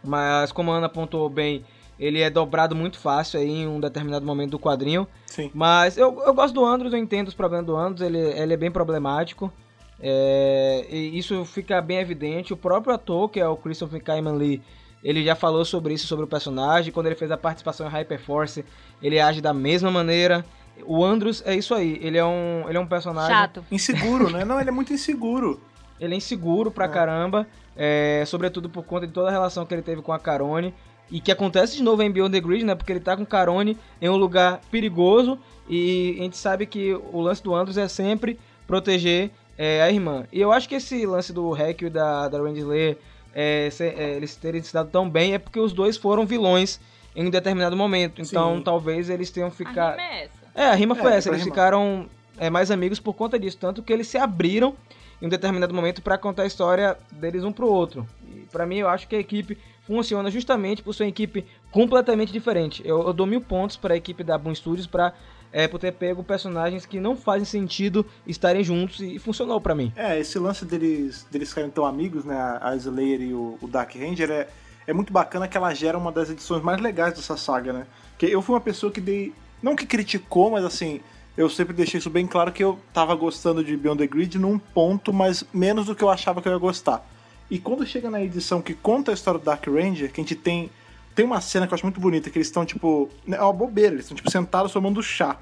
mas como a Ana apontou bem, ele é dobrado muito fácil aí em um determinado momento do quadrinho. Sim. Mas eu, eu gosto do Andros, eu entendo os problemas do Andros, ele, ele é bem problemático. É, e isso fica bem evidente. O próprio ator, que é o Christopher Kaiman Lee, ele já falou sobre isso, sobre o personagem. Quando ele fez a participação em Hyperforce, ele age da mesma maneira. O Andros é isso aí, ele é um, ele é um personagem... Chato. Inseguro, né? Não, ele é muito inseguro. Ele é inseguro pra caramba, é, sobretudo por conta de toda a relação que ele teve com a Carone. E que acontece de novo em Beyond the Grid, né? Porque ele tá com Carone em um lugar perigoso. E a gente sabe que o lance do Andros é sempre proteger é, a irmã. E eu acho que esse lance do Hack e da, da Randy Slayer, é, se- é, eles terem se dado tão bem, é porque os dois foram vilões em um determinado momento. Então Sim. talvez eles tenham A ficado. rima é essa. É, a rima foi É, essa. pra Eles ficaram é, mais amigos por conta disso. Tanto que eles se abriram em um determinado momento pra contar a história deles um pro outro. E pra mim, eu acho que a equipe funciona justamente por ser uma equipe completamente diferente. Eu, eu dou mil pontos pra equipe da Boom Studios pra, é, por ter pego personagens que não fazem sentido estarem juntos e, funcionou pra mim. É, esse lance deles, deles ficarem tão amigos, né? A Slayer e o, o Dark Ranger é, é muito bacana que ela gera uma das edições mais legais dessa saga, né? Porque eu fui uma pessoa que dei. Não que criticou, mas assim. Eu sempre deixei isso bem claro que eu tava gostando de Beyond the Grid num ponto, mas menos do que eu achava que eu ia gostar. E quando chega na edição que conta a história do Dark Ranger, que a gente tem. Tem uma cena que eu acho muito bonita, que eles estão, tipo. É uma bobeira, eles estão, tipo, sentados tomando chá.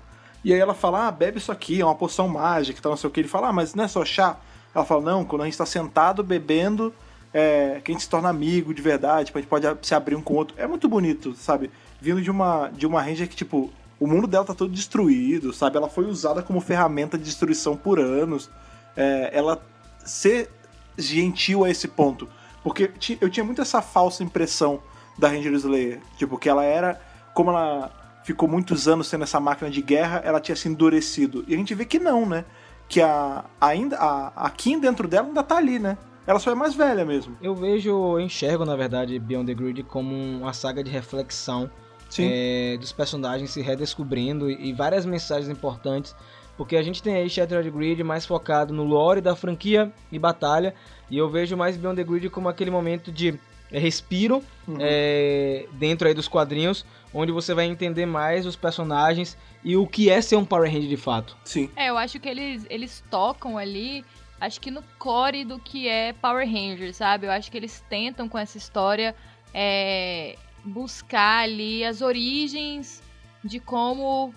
E aí ela fala, ah, bebe isso aqui, é uma poção mágica, tal, não sei o que. Ele fala, ah, mas não é só chá? Ela fala, não, quando a gente tá sentado bebendo é, que a gente se torna amigo de verdade, tipo, a gente pode se abrir um com o outro. É muito bonito, sabe? Vindo de uma, de uma Ranger que, tipo, o mundo dela tá todo destruído, sabe? Ela foi usada como ferramenta de destruição por anos. É, ela ser gentil a esse ponto. Porque eu tinha muito essa falsa impressão da Ranger Slayer. Tipo, que ela era. Como ela ficou muitos anos sendo essa máquina de guerra, ela tinha se endurecido. E a gente vê que não, né? Que a, ainda, a, a Kim dentro dela ainda tá ali, né? Ela só é mais velha mesmo. Eu vejo, eu enxergo, na verdade, Beyond the Grid como uma saga de reflexão Sim. é, dos personagens se redescobrindo e, e várias mensagens importantes. Porque a gente tem aí Shattered Grid mais focado no lore da franquia e batalha. E eu vejo mais Beyond the Grid como aquele momento de é, respiro Uhum. é, dentro aí dos quadrinhos, onde você vai entender mais os personagens e o que é ser um Power Ranger de fato. Sim. É, eu acho que eles, eles tocam ali, acho que no core do que é Power Rangers, sabe? Eu acho que eles tentam com essa história é, buscar ali as origens de como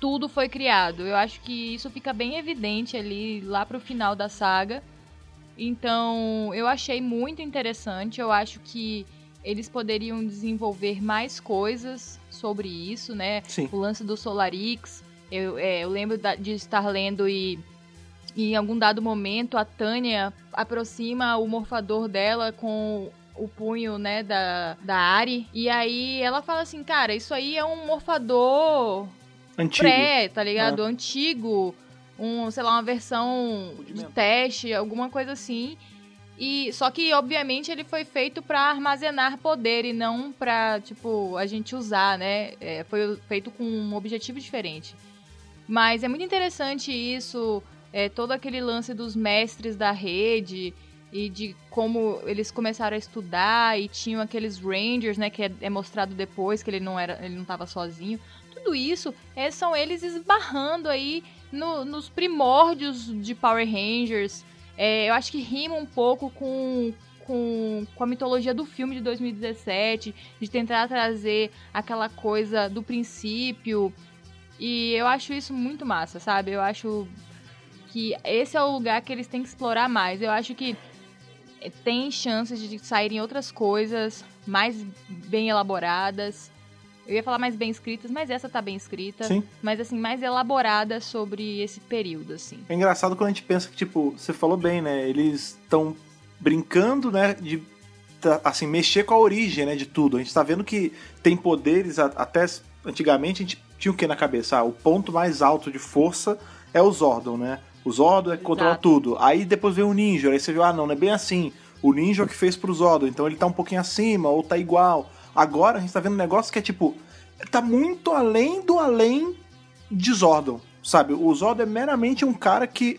tudo foi criado. Eu acho que isso fica bem evidente ali lá pro final da saga. Então, eu achei muito interessante. Eu acho que eles poderiam desenvolver mais coisas sobre isso, né? Sim. o lance do Solarix. Eu, é, eu lembro da- de estar lendo e, e em algum dado momento a Tânia aproxima o morfador dela com o punho, né, da, da Ari. E aí ela fala assim, cara, isso aí é um morfador Antigo. pré, tá ligado? Antigo. Um, sei lá, uma versão de teste, alguma coisa assim. E só que obviamente ele foi feito pra armazenar poder e não pra, tipo, a gente usar, né? É, foi feito com um objetivo diferente. Mas é muito interessante isso, é, todo aquele lance dos mestres da rede e de como eles começaram a estudar e tinham aqueles rangers, né, que é, é mostrado depois que ele não era, ele não estava sozinho. Tudo isso é, são eles esbarrando aí no- nos primórdios de Power Rangers. É, eu acho que rima um pouco com, com, com a mitologia do filme de 2017, de tentar trazer aquela coisa do princípio. E eu acho isso muito massa, sabe? Eu acho que esse é o lugar que eles têm que explorar mais. Eu acho que tem chances de saírem outras coisas mais bem elaboradas. Eu ia falar mais bem escritas, mas essa tá bem escrita. Sim. Mas assim, mais elaborada sobre esse período, assim. É engraçado quando a gente pensa que, tipo, você falou bem, né? Eles estão brincando, né? De, tá, assim, mexer com a origem, né? De tudo. A gente tá vendo que tem poderes, até antigamente a gente tinha o que na cabeça? Ah, o ponto mais alto de força é o Zordon, né? O Zordon é que controla tudo. Aí depois vem o Ninja, aí você viu, ah, não, não é bem assim. O Ninja é o que fez pro Zordon, então ele tá um pouquinho acima, ou tá igual. Agora a gente tá vendo um negócio que é tipo, tá muito além do além de Zordon, sabe? O Zordon é meramente um cara que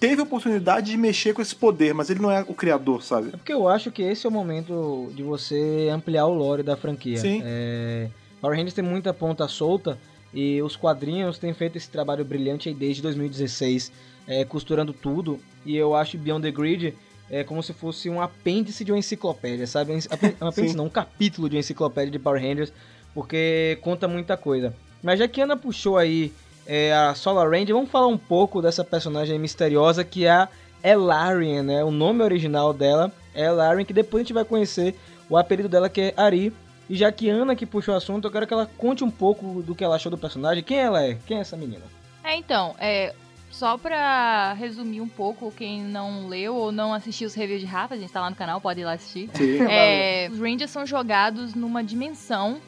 teve a oportunidade de mexer com esse poder, mas ele não é o criador, sabe? É porque eu acho que esse é o momento de você ampliar o lore da franquia. Sim. É, Power Rangers tem muita ponta solta e os quadrinhos têm feito esse trabalho brilhante aí desde 2016, é, costurando tudo. E eu acho Beyond the Grid é como se fosse um apêndice de uma enciclopédia, sabe? Um apê- apêndice não, um capítulo de uma enciclopédia de Power Rangers, porque conta muita coisa. Mas já que a Ana puxou aí é, a Solar Ranger, vamos falar um pouco dessa personagem misteriosa que é a Elarian, né? O nome original dela é Elarian, que depois a gente vai conhecer o apelido dela que é Ari. E já que Ana que puxou o assunto, eu quero que ela conte um pouco do que ela achou do personagem. Quem ela é? Quem é essa menina? É, então, é, só pra resumir um pouco, quem não leu ou não assistiu os reviews de Rafa, a gente tá lá no canal, pode ir lá assistir. Sim. É, os Rangers são jogados numa dimensão,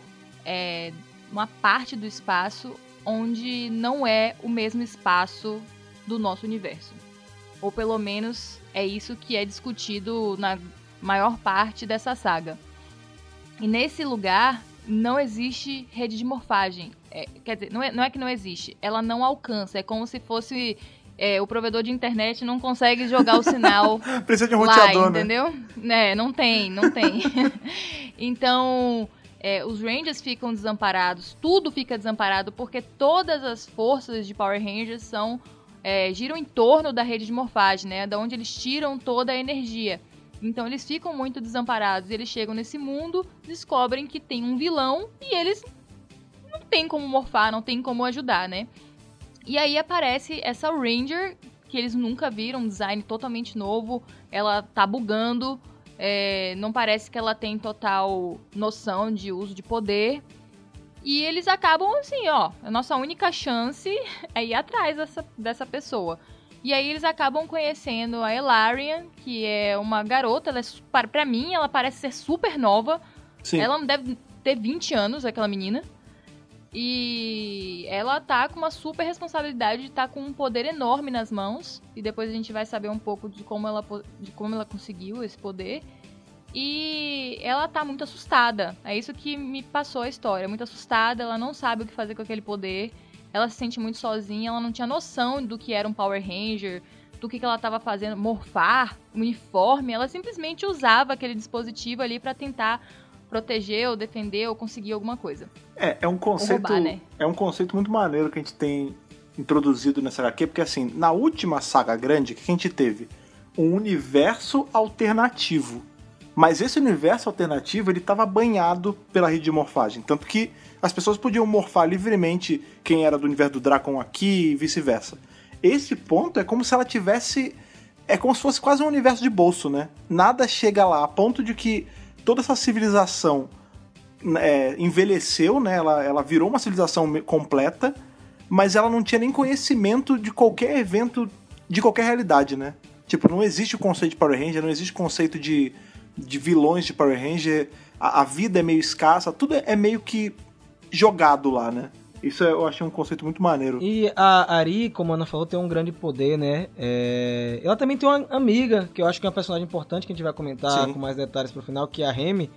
é, uma parte do espaço onde não é o mesmo espaço do nosso universo. Ou pelo menos é isso que é discutido na maior parte dessa saga. E nesse lugar não existe rede de morfagem. É, quer dizer, não é, não é que não existe, ela não alcança. É como se fosse é, o provedor de internet não consegue jogar o sinal <laughs> Precisa de um lá, roteador, né? entendeu? É, não tem, não tem. <laughs> então, é, os Rangers ficam desamparados, tudo fica desamparado, porque todas as forças de Power Rangers são é, giram em torno da rede de morfagem, né? Da onde eles tiram toda a energia. Então eles ficam muito desamparados. Eles chegam nesse mundo, descobrem que tem um vilão e eles não tem como morfar, não tem como ajudar, né? E aí aparece essa Ranger que eles nunca viram, um design totalmente novo. Ela tá bugando É, não parece que ela tem total noção de uso de poder. E eles acabam assim, ó, a nossa única chance <laughs> é ir atrás dessa, dessa pessoa. E aí eles acabam conhecendo a Elarian, que é uma garota, ela é, pra mim ela parece ser super nova. Sim. Ela não deve ter 20 anos, aquela menina. E ela tá com uma super responsabilidade de estar com um poder enorme nas mãos. E depois a gente vai saber um pouco de como ela, de como ela conseguiu esse poder. E ela tá muito assustada. É isso que me passou a história. Muito assustada, ela não sabe o que fazer com aquele poder. Ela se sente muito sozinha, ela não tinha noção do que era um Power Ranger, do que, que ela tava fazendo, morfar, uniforme. Ela simplesmente usava aquele dispositivo ali pra tentar proteger ou defender ou conseguir alguma coisa. É, é um conceito. roubar, né? É um conceito muito maneiro que a gente tem introduzido nessa HQ, porque assim, na última saga grande, o que a gente teve? Um universo alternativo. Mas esse universo alternativo, ele estava banhado pela rede de morfagem. Tanto que as pessoas podiam morfar livremente quem era do universo do Dracon aqui e vice-versa. Esse ponto é como se ela tivesse. É como se fosse quase um universo de bolso, né? Nada chega lá, a ponto de que toda essa civilização é, envelheceu, né? Ela, ela virou uma civilização completa, mas ela não tinha nem conhecimento de qualquer evento, de qualquer realidade, né? Tipo, não existe o conceito de Power Ranger, não existe o conceito de, de vilões de Power Ranger, a, a vida é meio escassa, tudo é, é meio que jogado lá, né? Isso eu achei um conceito muito maneiro. E a Ari, como a Ana falou, tem um grande poder, né? É, Ela também tem uma amiga, que eu acho que é uma personagem importante, que a gente vai comentar Sim. com mais detalhes pro final, que é a Remy.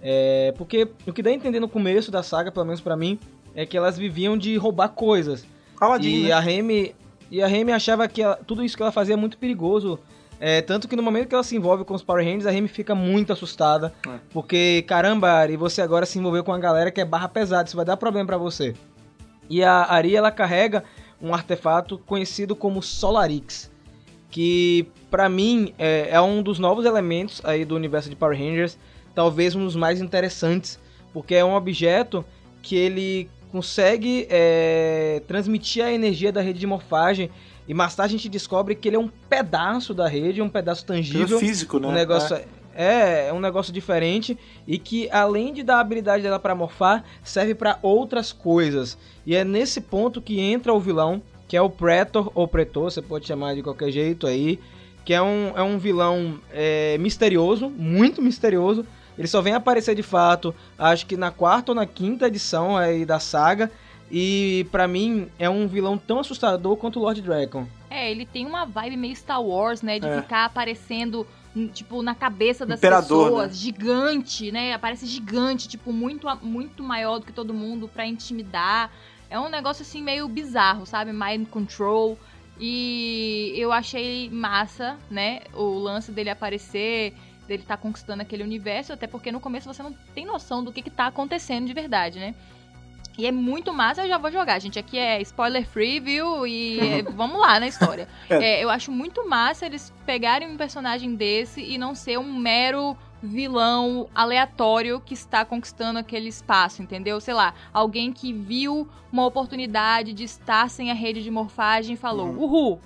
É, Porque o que dá a entender no começo da saga, pelo menos pra mim, é que elas viviam de roubar coisas. Aladdin, e né? a Remy e a Remy achava que ela- tudo isso que ela fazia é muito perigoso. É, tanto que no momento que ela se envolve com os Power Rangers, a Remy fica muito assustada. É. Porque, caramba, Ari, você agora se envolveu com a galera que é barra pesada, isso vai dar problema pra você. E a Ari, ela carrega um artefato conhecido como Solarix. Que, pra mim, é, é um dos novos elementos aí do universo de Power Rangers. Talvez um dos mais interessantes. Porque é um objeto que ele consegue é, transmitir a energia da rede de morfagem. E mais tarde a gente descobre que ele é um pedaço da rede, um pedaço tangível. físico, né? Um negócio é. é um negócio diferente e que além de dar a habilidade dela pra morfar, serve pra outras coisas. E é nesse ponto que entra o vilão, que é o Pretor ou Pretor, você pode chamar de qualquer jeito aí, que é um, é um vilão é, misterioso, muito misterioso. Ele só vem aparecer de fato, acho que na quarta ou na quinta edição aí da saga. E pra mim é um vilão tão assustador quanto o Lord Dragon. É, ele tem uma vibe meio Star Wars, né? De É. ficar aparecendo, hum, tipo, na cabeça das Imperador, pessoas. né? Gigante, né? Aparece gigante, tipo, muito, muito maior do que todo mundo pra intimidar. É um negócio, assim, meio bizarro, sabe? Mind control. E eu achei massa, né? O lance dele aparecer, dele estar conquistando aquele universo. Até porque no começo você não tem noção do que, que tá acontecendo de verdade, né? E é muito massa, eu já vou jogar, gente. Aqui é spoiler free, viu? E é, <laughs> vamos lá na história. É. É, eu acho muito massa eles pegarem um personagem desse e não ser um mero vilão aleatório que está conquistando aquele espaço, entendeu? Sei lá, alguém que viu uma oportunidade de estar sem a rede de morfagem e falou: Uhum. Uhul,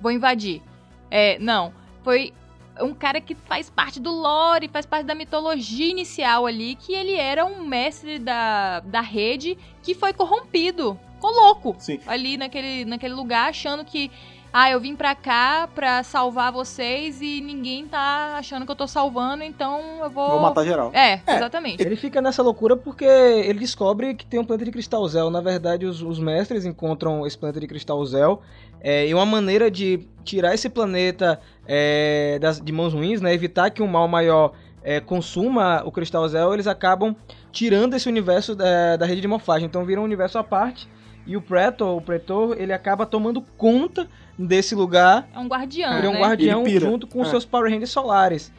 vou invadir. É, não. Foi um cara que faz parte do lore, faz parte da mitologia inicial ali, que ele era um mestre da, da rede que foi corrompido. Ficou louco Sim. ali naquele, naquele lugar, achando que. Ah, eu vim pra cá pra salvar vocês e ninguém tá achando que eu tô salvando, então eu vou. Vou matar geral. É, É. exatamente. Ele fica nessa loucura porque ele descobre que tem um planeta de cristal Zel. Na verdade, os, os mestres encontram esse planeta de cristal Zel. É, e uma maneira de tirar esse planeta é, das, de mãos ruins, né? Evitar que um mal maior é, consuma o cristal Zel, eles acabam tirando esse universo da, da rede de morfagem. Então vira um universo à parte. E o Pretor, o Pretor, ele acaba tomando conta desse lugar É um guardião. ele é um né? guardião junto com os É. seus Power Rangers solares.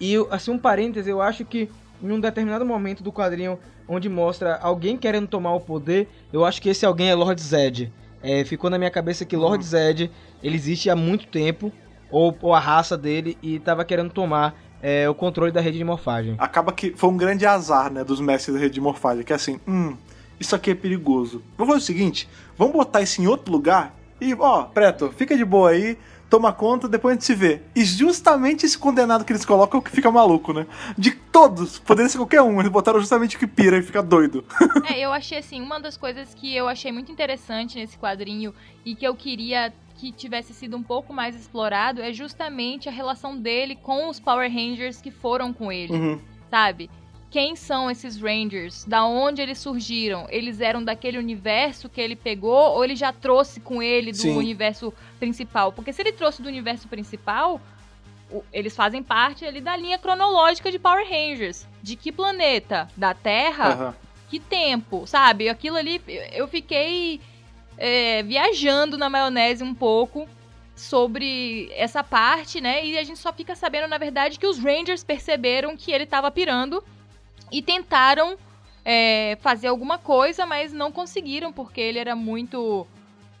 E, assim, um parêntese, eu acho que em um determinado momento do quadrinho, onde mostra alguém querendo tomar o poder, eu acho que esse alguém é Lord Zed. É, ficou na minha cabeça que Lord Uhum. Zed, ele existe há muito tempo, ou, ou a raça dele, e tava querendo tomar é, o controle da rede de morfagem. acaba que foi um grande azar, né, dos mestres da rede de morfagem, que é assim, hum, isso aqui é perigoso. Vamos fazer o seguinte, vamos botar isso em outro lugar e, ó, Preto, fica de boa aí, toma conta, depois a gente se vê. E justamente esse condenado que eles colocam é o que fica maluco, né? De todos, poderia ser qualquer um, eles botaram justamente o que pira e fica doido. É, eu achei assim, uma das coisas que eu achei muito interessante nesse quadrinho e que eu queria que tivesse sido um pouco mais explorado é justamente a relação dele com os Power Rangers que foram com ele, Uhum. sabe? Quem são esses Rangers? Da onde eles surgiram? Eles eram daquele universo que ele pegou ou ele já trouxe com ele do Sim. universo principal? Porque se ele trouxe do universo principal, eles fazem parte ali da linha cronológica de Power Rangers. De que planeta? Da Terra? Aham. que tempo, sabe? Aquilo ali, eu fiquei é, viajando na maionese um pouco sobre essa parte, né? E a gente só fica sabendo, na verdade, que os Rangers perceberam que ele tava pirando e tentaram é, fazer alguma coisa, mas não conseguiram, porque ele era muito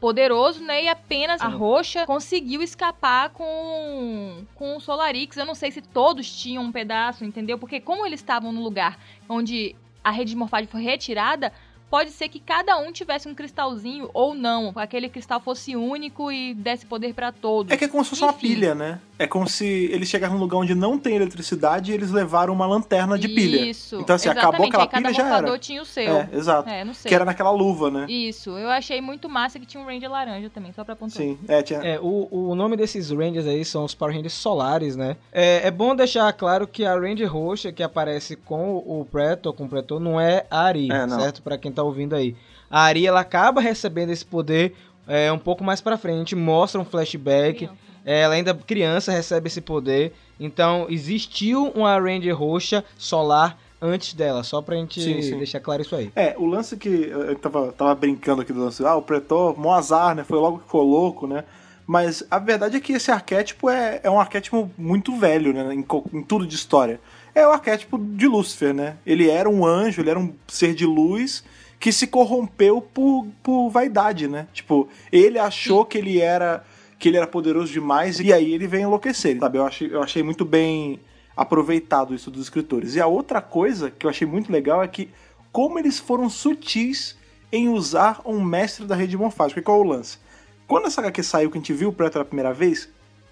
poderoso, né? E apenas a Roxa conseguiu escapar com, com o Solarix. Eu não sei se todos tinham um pedaço, entendeu? Porque como eles estavam no lugar onde a rede de morfagem foi retirada, pode ser que cada um tivesse um cristalzinho ou não. Aquele cristal fosse único e desse poder pra todos. É que é como se fosse uma pilha, né? É como se eles chegaram num lugar onde não tem eletricidade e eles levaram uma lanterna de pilha. Isso. Então, assim, acabou Exatamente, aquela aí cada pilha já era. tinha o seu. É, exato. É, não sei. Que era naquela luva, né? Isso, eu achei muito massa que tinha um Ranger laranja também, só pra pontuar. Sim, é, tinha. É, o, o nome desses Rangers aí são os Power Rangers solares, né? É, é bom deixar claro que a Ranger roxa que aparece com o Preto, com o Pretor, não é a Ari, É, não. certo? Pra quem tá ouvindo aí. A Ari, ela acaba recebendo esse poder é, um pouco mais pra frente, mostra um flashback. Criança. Ela ainda criança recebe esse poder. Então, existiu uma Ranger roxa solar antes dela, só pra gente Sim, sim. deixar claro isso aí. É, o lance que eu tava, tava brincando aqui do lance, ah, o Pretor, mó azar, né? Foi logo que ficou louco, né? Mas a verdade é que esse arquétipo é, é um arquétipo muito velho, né? Em, em tudo de história. É o arquétipo de Lúcifer, né? Ele era um anjo, ele era um ser de luz que se corrompeu por, por vaidade, né? Tipo, ele achou que ele era que ele era poderoso demais e aí ele vem enlouquecer, sabe? Eu achei, eu achei muito bem aproveitado isso dos escritores. E a outra coisa que eu achei muito legal é que como eles foram sutis em usar um mestre da rede morfágica. Qual é o lance? Quando essa HQ saiu, que a gente viu o Preto pela primeira vez,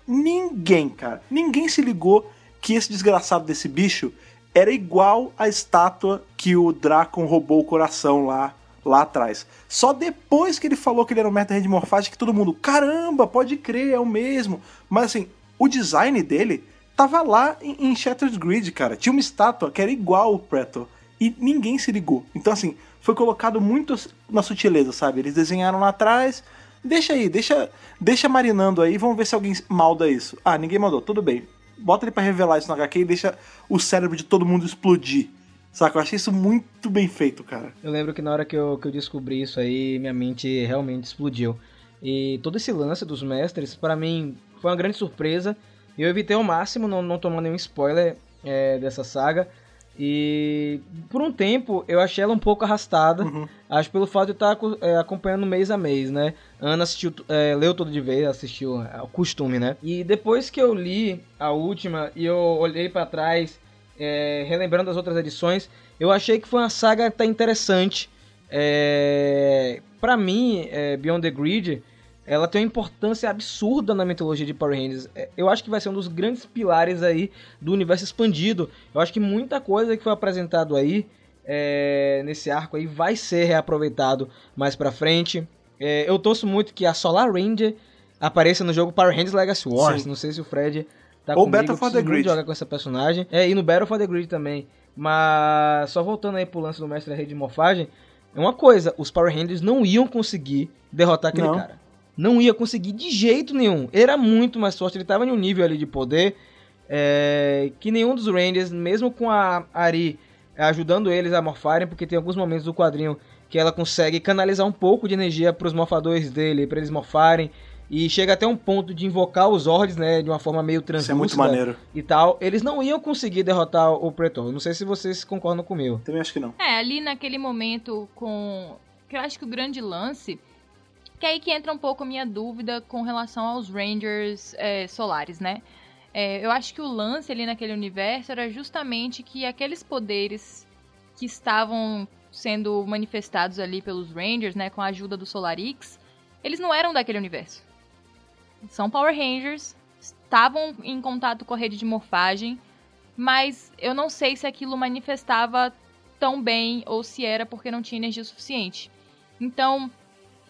ninguém, cara, ninguém se ligou que esse desgraçado desse bicho era igual à estátua que o Dracon roubou o coração lá, lá atrás. Só depois que ele falou que ele era um mestre da rede morfágica que todo mundo, caramba, pode crer, é o mesmo. Mas assim, o design dele tava lá em, em Shattered Grid, cara. Tinha uma estátua que era igual ao Pretor. E ninguém se ligou. Então, assim, foi colocado muito na sutileza, sabe? Eles desenharam lá atrás. Deixa aí, deixa, deixa marinando aí, vamos ver se alguém malda isso. Ah, ninguém mandou, tudo bem. Bota ele pra revelar isso no HQ e deixa o cérebro de todo mundo explodir. Saca? Eu achei isso muito bem feito, cara. Eu lembro que na hora que eu, que eu descobri isso aí, minha mente realmente explodiu. E todo esse lance dos mestres, pra mim, foi uma grande surpresa. E eu evitei ao máximo não, não tomar nenhum spoiler é, dessa saga. E por um tempo eu achei ela um pouco arrastada. Uhum. Acho pelo fato de eu estar é, acompanhando mês a mês, né? A Ana assistiu, é, leu todo de vez, assistiu é, o costume, né? E depois que eu li a última e eu olhei pra trás, é, relembrando as outras edições, eu achei que foi uma saga até interessante. É, para mim, é, Beyond the Grid, ela tem uma importância absurda na mitologia de Power Rangers. É, Eu acho que vai ser um dos grandes pilares aí do universo expandido. Eu acho que muita coisa que foi apresentado aí é, nesse arco aí vai ser reaproveitado mais pra frente. É, eu torço muito que a Solar Ranger apareça no jogo Power Rangers Legacy Wars. Sim. Não sei se o Fred tá Ou comigo. Battle for the Grid. jogar com essa personagem. É, e no Battle for the Grid também. Mas só voltando aí pro lance do mestre da rede de morfagem, é uma coisa, os Power Rangers não iam conseguir derrotar aquele Não. cara. Não ia conseguir de jeito nenhum. Era muito mais forte, ele tava em um nível ali de poder é, que nenhum dos Rangers, mesmo com a Ari ajudando eles a morfarem, porque tem alguns momentos do quadrinho que ela consegue canalizar um pouco de energia para os morfadores dele, para eles morfarem. E chega até um ponto de invocar os Zords, né, de uma forma meio Isso translúcida é muito maneiro. e tal. Eles não iam conseguir derrotar o Pretor. Não sei se vocês concordam comigo. Também acho que não. É, ali naquele momento com. Que eu acho que o grande lance. Que é aí que entra um pouco a minha dúvida com relação aos Rangers é, solares, né? É, eu acho que o lance ali naquele universo era justamente que aqueles poderes que estavam sendo manifestados ali pelos Rangers, né, com a ajuda do Solarix, eles não eram daquele universo. São Power Rangers, estavam em contato com a rede de morfagem, mas eu não sei se aquilo manifestava tão bem ou se era porque não tinha energia suficiente. Então,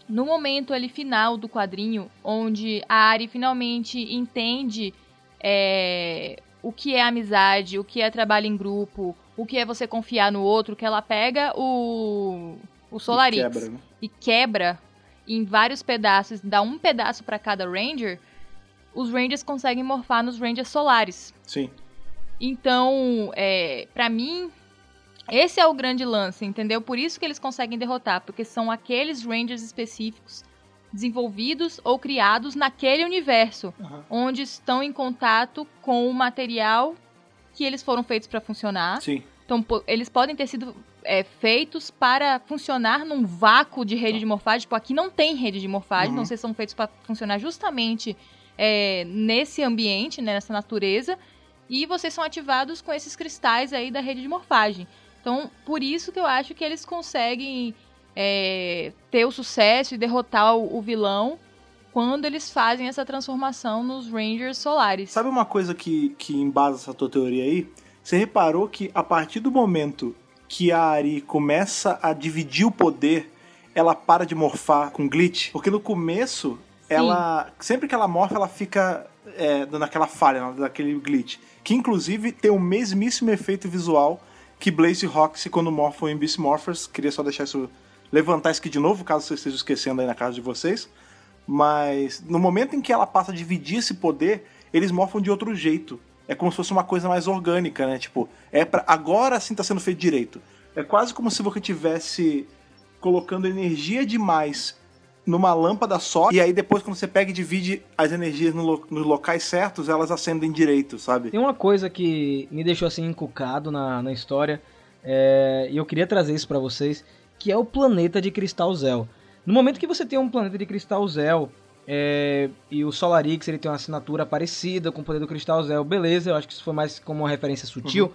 no momento ali final do quadrinho, onde a Ari finalmente entende é, o que é amizade, o que é trabalho em grupo, o que é você confiar no outro, que ela pega o, o Solarix E quebra, né? e quebra em vários pedaços, dá um pedaço pra cada Ranger, os Rangers conseguem morfar nos Rangers solares. Sim. Então, é, para mim, esse é o grande lance, entendeu? Por isso que eles conseguem derrotar, porque são aqueles Rangers específicos desenvolvidos ou criados naquele universo, Aham. onde estão em contato com o material que eles foram feitos para funcionar. Sim. Então, eles podem ter sido é, feitos para funcionar num vácuo de rede de morfagem. Tipo, aqui não tem rede de morfagem, Uhum. então vocês são feitos para funcionar justamente é, nesse ambiente, né, nessa natureza. E vocês são ativados com esses cristais aí da rede de morfagem. Então, por isso que eu acho que eles conseguem é, ter o sucesso e derrotar o, o vilão quando eles fazem essa transformação nos Rangers solares. Sabe uma coisa que, que embasa essa tua teoria aí? Você reparou que a partir do momento que a Ari começa a dividir o poder, ela para de morfar com glitch? Porque no começo, ela. Sempre que ela morfa, ela fica é, dando aquela falha, daquele glitch. Que inclusive tem o mesmíssimo efeito visual que Blaze Roxy quando morfam em Beast Morphers. Queria só deixar isso. levantar isso aqui de novo, caso vocês estejam esquecendo aí na casa de vocês. Mas no momento em que ela passa a dividir esse poder, eles morfam de outro jeito. É como se fosse uma coisa mais orgânica, né? Tipo, é pra, agora sim tá sendo feito direito. É quase como se você tivesse colocando energia demais numa lâmpada só, e aí depois quando você pega e divide as energias no lo- nos locais certos, elas acendem direito, sabe? Tem uma coisa que me deixou assim encucado na, na história, é, e eu queria trazer isso pra vocês, que é o planeta de Cristal Zel. No momento que você tem um planeta de Cristal Zel, é, e o Solarix ele tem uma assinatura parecida com o poder do Cristal Zel, beleza, eu acho que isso foi mais como uma referência sutil,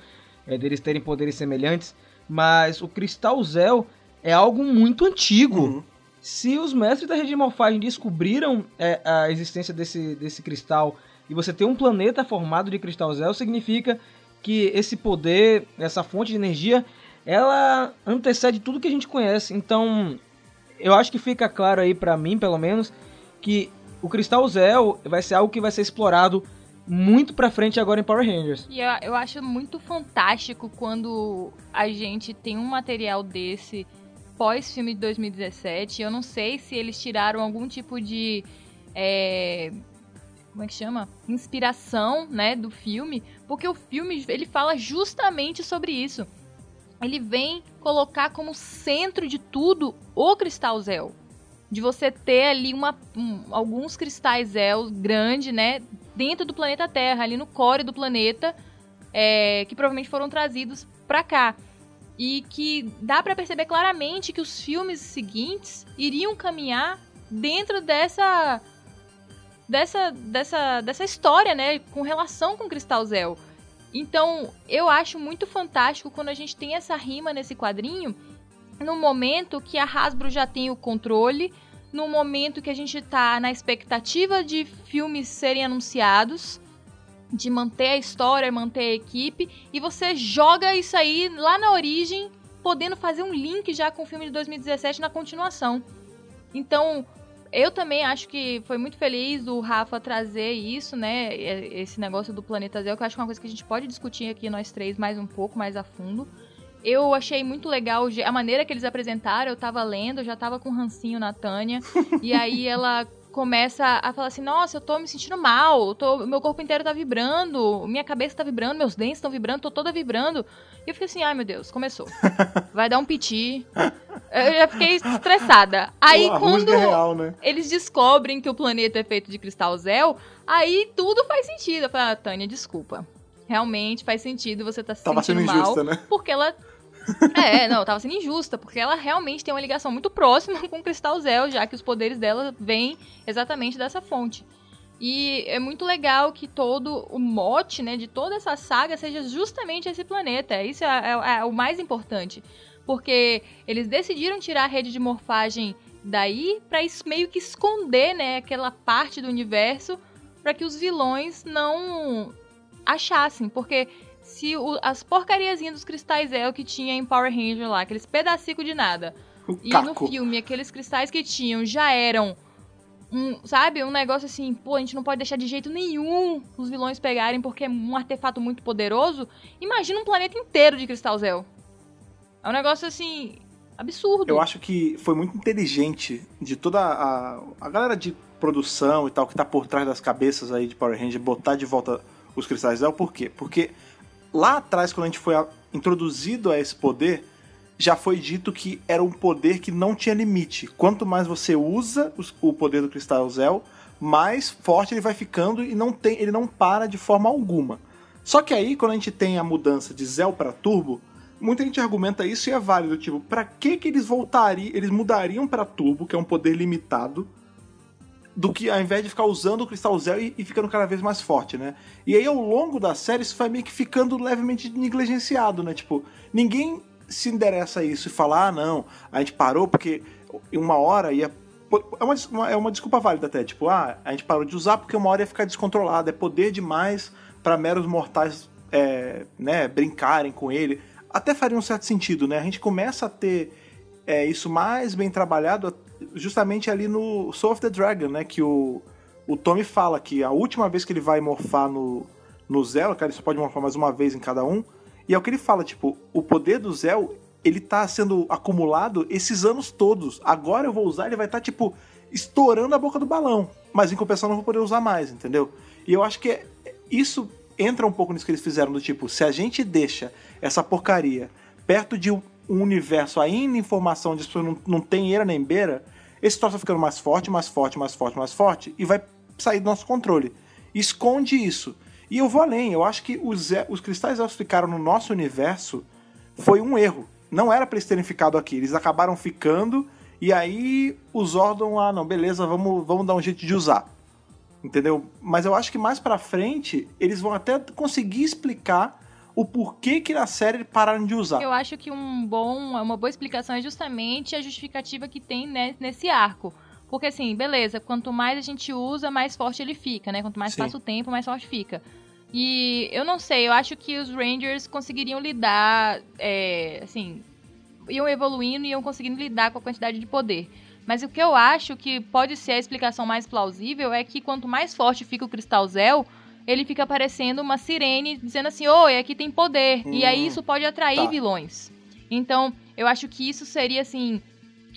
é, deles terem poderes semelhantes, mas o Cristal Zel é algo muito antigo. Uhum. Se os mestres da rede de morfagem descobriram é, a existência desse, desse cristal e você tem um planeta formado de cristal Zel, significa que esse poder, essa fonte de energia, ela antecede tudo que a gente conhece. Então, eu acho que fica claro aí pra mim, pelo menos, que o cristal Zel vai ser algo que vai ser explorado muito pra frente agora em Power Rangers. E eu, eu acho muito fantástico quando a gente tem um material desse pós-filme de 2017. Eu não sei se eles tiraram algum tipo de. é, como é que chama? Inspiração, né, do filme, porque o filme ele fala justamente sobre isso. Ele vem colocar como centro de tudo o Cristal Zel. De você ter ali uma, um- alguns cristais Zel grande, né, dentro do planeta Terra, ali no core do planeta, é, que provavelmente foram trazidos pra cá. E que dá pra perceber claramente que os filmes seguintes iriam caminhar dentro dessa dessa dessa dessa história, né, com relação com Cristal Zel. Então, eu acho muito fantástico quando a gente tem essa rima nesse quadrinho, no momento que a Hasbro já tem o controle, no momento que a gente tá na expectativa de filmes serem anunciados, de manter a história, manter a equipe, e você joga isso aí lá na origem, podendo fazer um link já com o filme de 2017 na continuação. Então, eu também acho que foi muito feliz o Rafa trazer isso, né? Esse negócio do Planeta Zero, que eu acho que é uma coisa que a gente pode discutir aqui nós três mais um pouco, mais a fundo. Eu achei muito legal a maneira que eles apresentaram. Eu tava lendo, eu já tava com um rancinho na Tânia. <laughs> e aí ela começa a falar assim: Nossa, eu tô me sentindo mal. Tô, meu corpo inteiro tá vibrando. Minha cabeça tá vibrando, meus dentes estão vibrando, tô toda vibrando. E eu fiquei assim: Ai meu Deus, começou. <laughs> Vai dar um piti. Eu já fiquei estressada. Aí a quando é real, né? eles descobrem que o planeta é feito de cristal Zel, aí tudo faz sentido. Eu falei, ah, Tânia, desculpa. Realmente faz sentido você tá se Tava sentindo sendo mal. injusta, né? Porque ela. <laughs> É, não, tava sendo injusta, porque ela realmente tem uma ligação muito próxima <laughs> com o Cristal Zel, já que os poderes dela vêm exatamente dessa fonte. E é muito legal que todo o mote, né, de toda essa saga seja justamente esse planeta. Isso é, é- é o mais importante. Porque eles decidiram tirar a rede de morfagem daí es- meio que esconder, né, aquela parte do universo pra que os vilões não achassem, porque se o- as porcariazinhas dos cristais El que tinha em Power Ranger lá, aqueles pedacinhos de nada, O e no filme aqueles cristais que tinham já eram um, sabe, um negócio assim, pô, a gente não pode deixar de jeito nenhum os vilões pegarem porque é um artefato muito poderoso. Imagina um planeta inteiro de cristal Zel. É um negócio assim absurdo. Eu acho que foi muito inteligente de toda a, a galera de produção e tal que tá por trás das cabeças aí de Power Ranger botar de volta os cristais Zell. Por quê? Porque lá atrás, quando a gente foi introduzido a esse poder, já foi dito que era um poder que não tinha limite. Quanto mais você usa o poder do cristal Zell, mais forte ele vai ficando e não tem, ele não para de forma alguma. Só que aí, quando a gente tem a mudança de Zell para Turbo, muita gente argumenta isso e é válido, tipo, pra que que eles voltariam, eles mudariam pra Turbo, que é um poder limitado, do que ao invés de ficar usando o Cristal Zell e, e ficando cada vez mais forte, né? E aí ao longo da série isso vai meio que ficando levemente negligenciado, né? Tipo, ninguém se endereça a isso e fala, ah, não, a gente parou porque uma hora ia é uma, é uma desculpa válida até, tipo, ah, a gente parou de usar porque uma hora ia ficar descontrolado, é poder demais pra meros mortais é, né, brincarem com ele. Até faria um certo sentido, né? A gente começa a ter é, isso mais bem trabalhado justamente ali no Soul of the Dragon, né? Que o, o Tommy fala que a última vez que ele vai morfar no, no Zell, cara, ele só pode morfar mais uma vez em cada um. E é o que ele fala, tipo, o poder do Zell, ele tá sendo acumulado esses anos todos. Agora eu vou usar, ele vai estar, tipo, estourando a boca do balão. Mas em compensação não vou poder usar mais, entendeu? E eu acho que é- isso entra um pouco nisso que eles fizeram, do tipo, se a gente deixa essa porcaria perto de um universo ainda em formação as pessoas não, não tem eira nem beira, esse troço vai ficando mais forte, mais forte, mais forte, mais forte, e vai sair do nosso controle. Esconde isso. E eu vou além, eu acho que os, os cristais elfos ficaram no nosso universo foi um erro. Não era pra eles terem ficado aqui, eles acabaram ficando, e aí os Zordon, ah não, beleza, vamos, vamos dar um jeito de usar. Entendeu? Mas eu acho que mais pra frente eles vão até conseguir explicar o porquê que na série pararam de usar. Eu acho que um bom, uma boa explicação é justamente a justificativa que tem né, nesse arco. Porque assim, beleza, quanto mais a gente usa, mais forte ele fica, né? Quanto mais Sim. passa o tempo, mais forte fica. E eu não sei, eu acho que os Rangers conseguiriam lidar, é, assim, iam evoluindo e iam conseguindo lidar com a quantidade de poder. Mas o que eu acho que pode ser a explicação mais plausível é que quanto mais forte fica o Cristal Zell, ele fica parecendo uma sirene dizendo assim, oi, aqui tem poder. e aí Hum, isso pode atrair tá. vilões. Então, eu acho que isso seria, assim,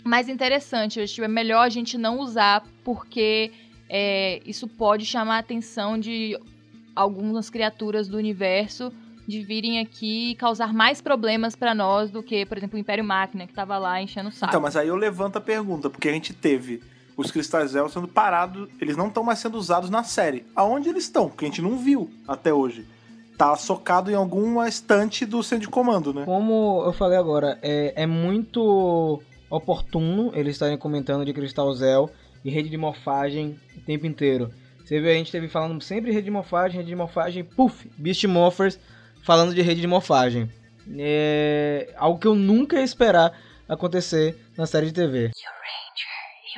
mais interessante. Eu acho que é melhor a gente não usar, porque é, isso pode chamar a atenção de algumas criaturas do universo de virem aqui e causar mais problemas pra nós do que, por exemplo, o Império Máquina, que tava lá enchendo o saco. Então, mas aí eu levanto a pergunta, porque a gente teve os cristais Zell sendo parados, eles não estão mais sendo usados na série. Aonde eles estão? Porque a gente não viu até hoje. Tá socado em alguma estante do centro de comando, né? Como eu falei agora, é, é muito oportuno eles estarem comentando de Cristal Zell e rede de morfagem o tempo inteiro. Você vê, a gente teve falando sempre rede de morfagem, rede de morfagem, puff, Beast Morphers falando de rede de morfagem. É algo que eu nunca ia esperar acontecer na série de TV.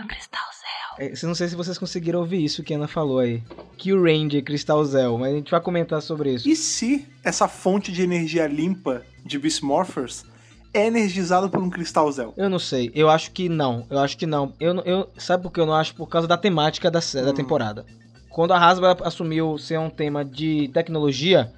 O Cristal Zell. É, eu não sei se vocês conseguiram ouvir isso que a Ana falou aí. Kill Ranger, Cristal Zell, mas a gente vai comentar sobre isso. E se essa fonte de energia limpa de Beast Morphers é energizada por um cristal Zell? Eu não sei, eu acho que não, eu acho que não. Eu, eu Sabe por que eu não acho? Por causa da temática da, da Hum. temporada. Quando a Hasbro assumiu ser um tema de tecnologia,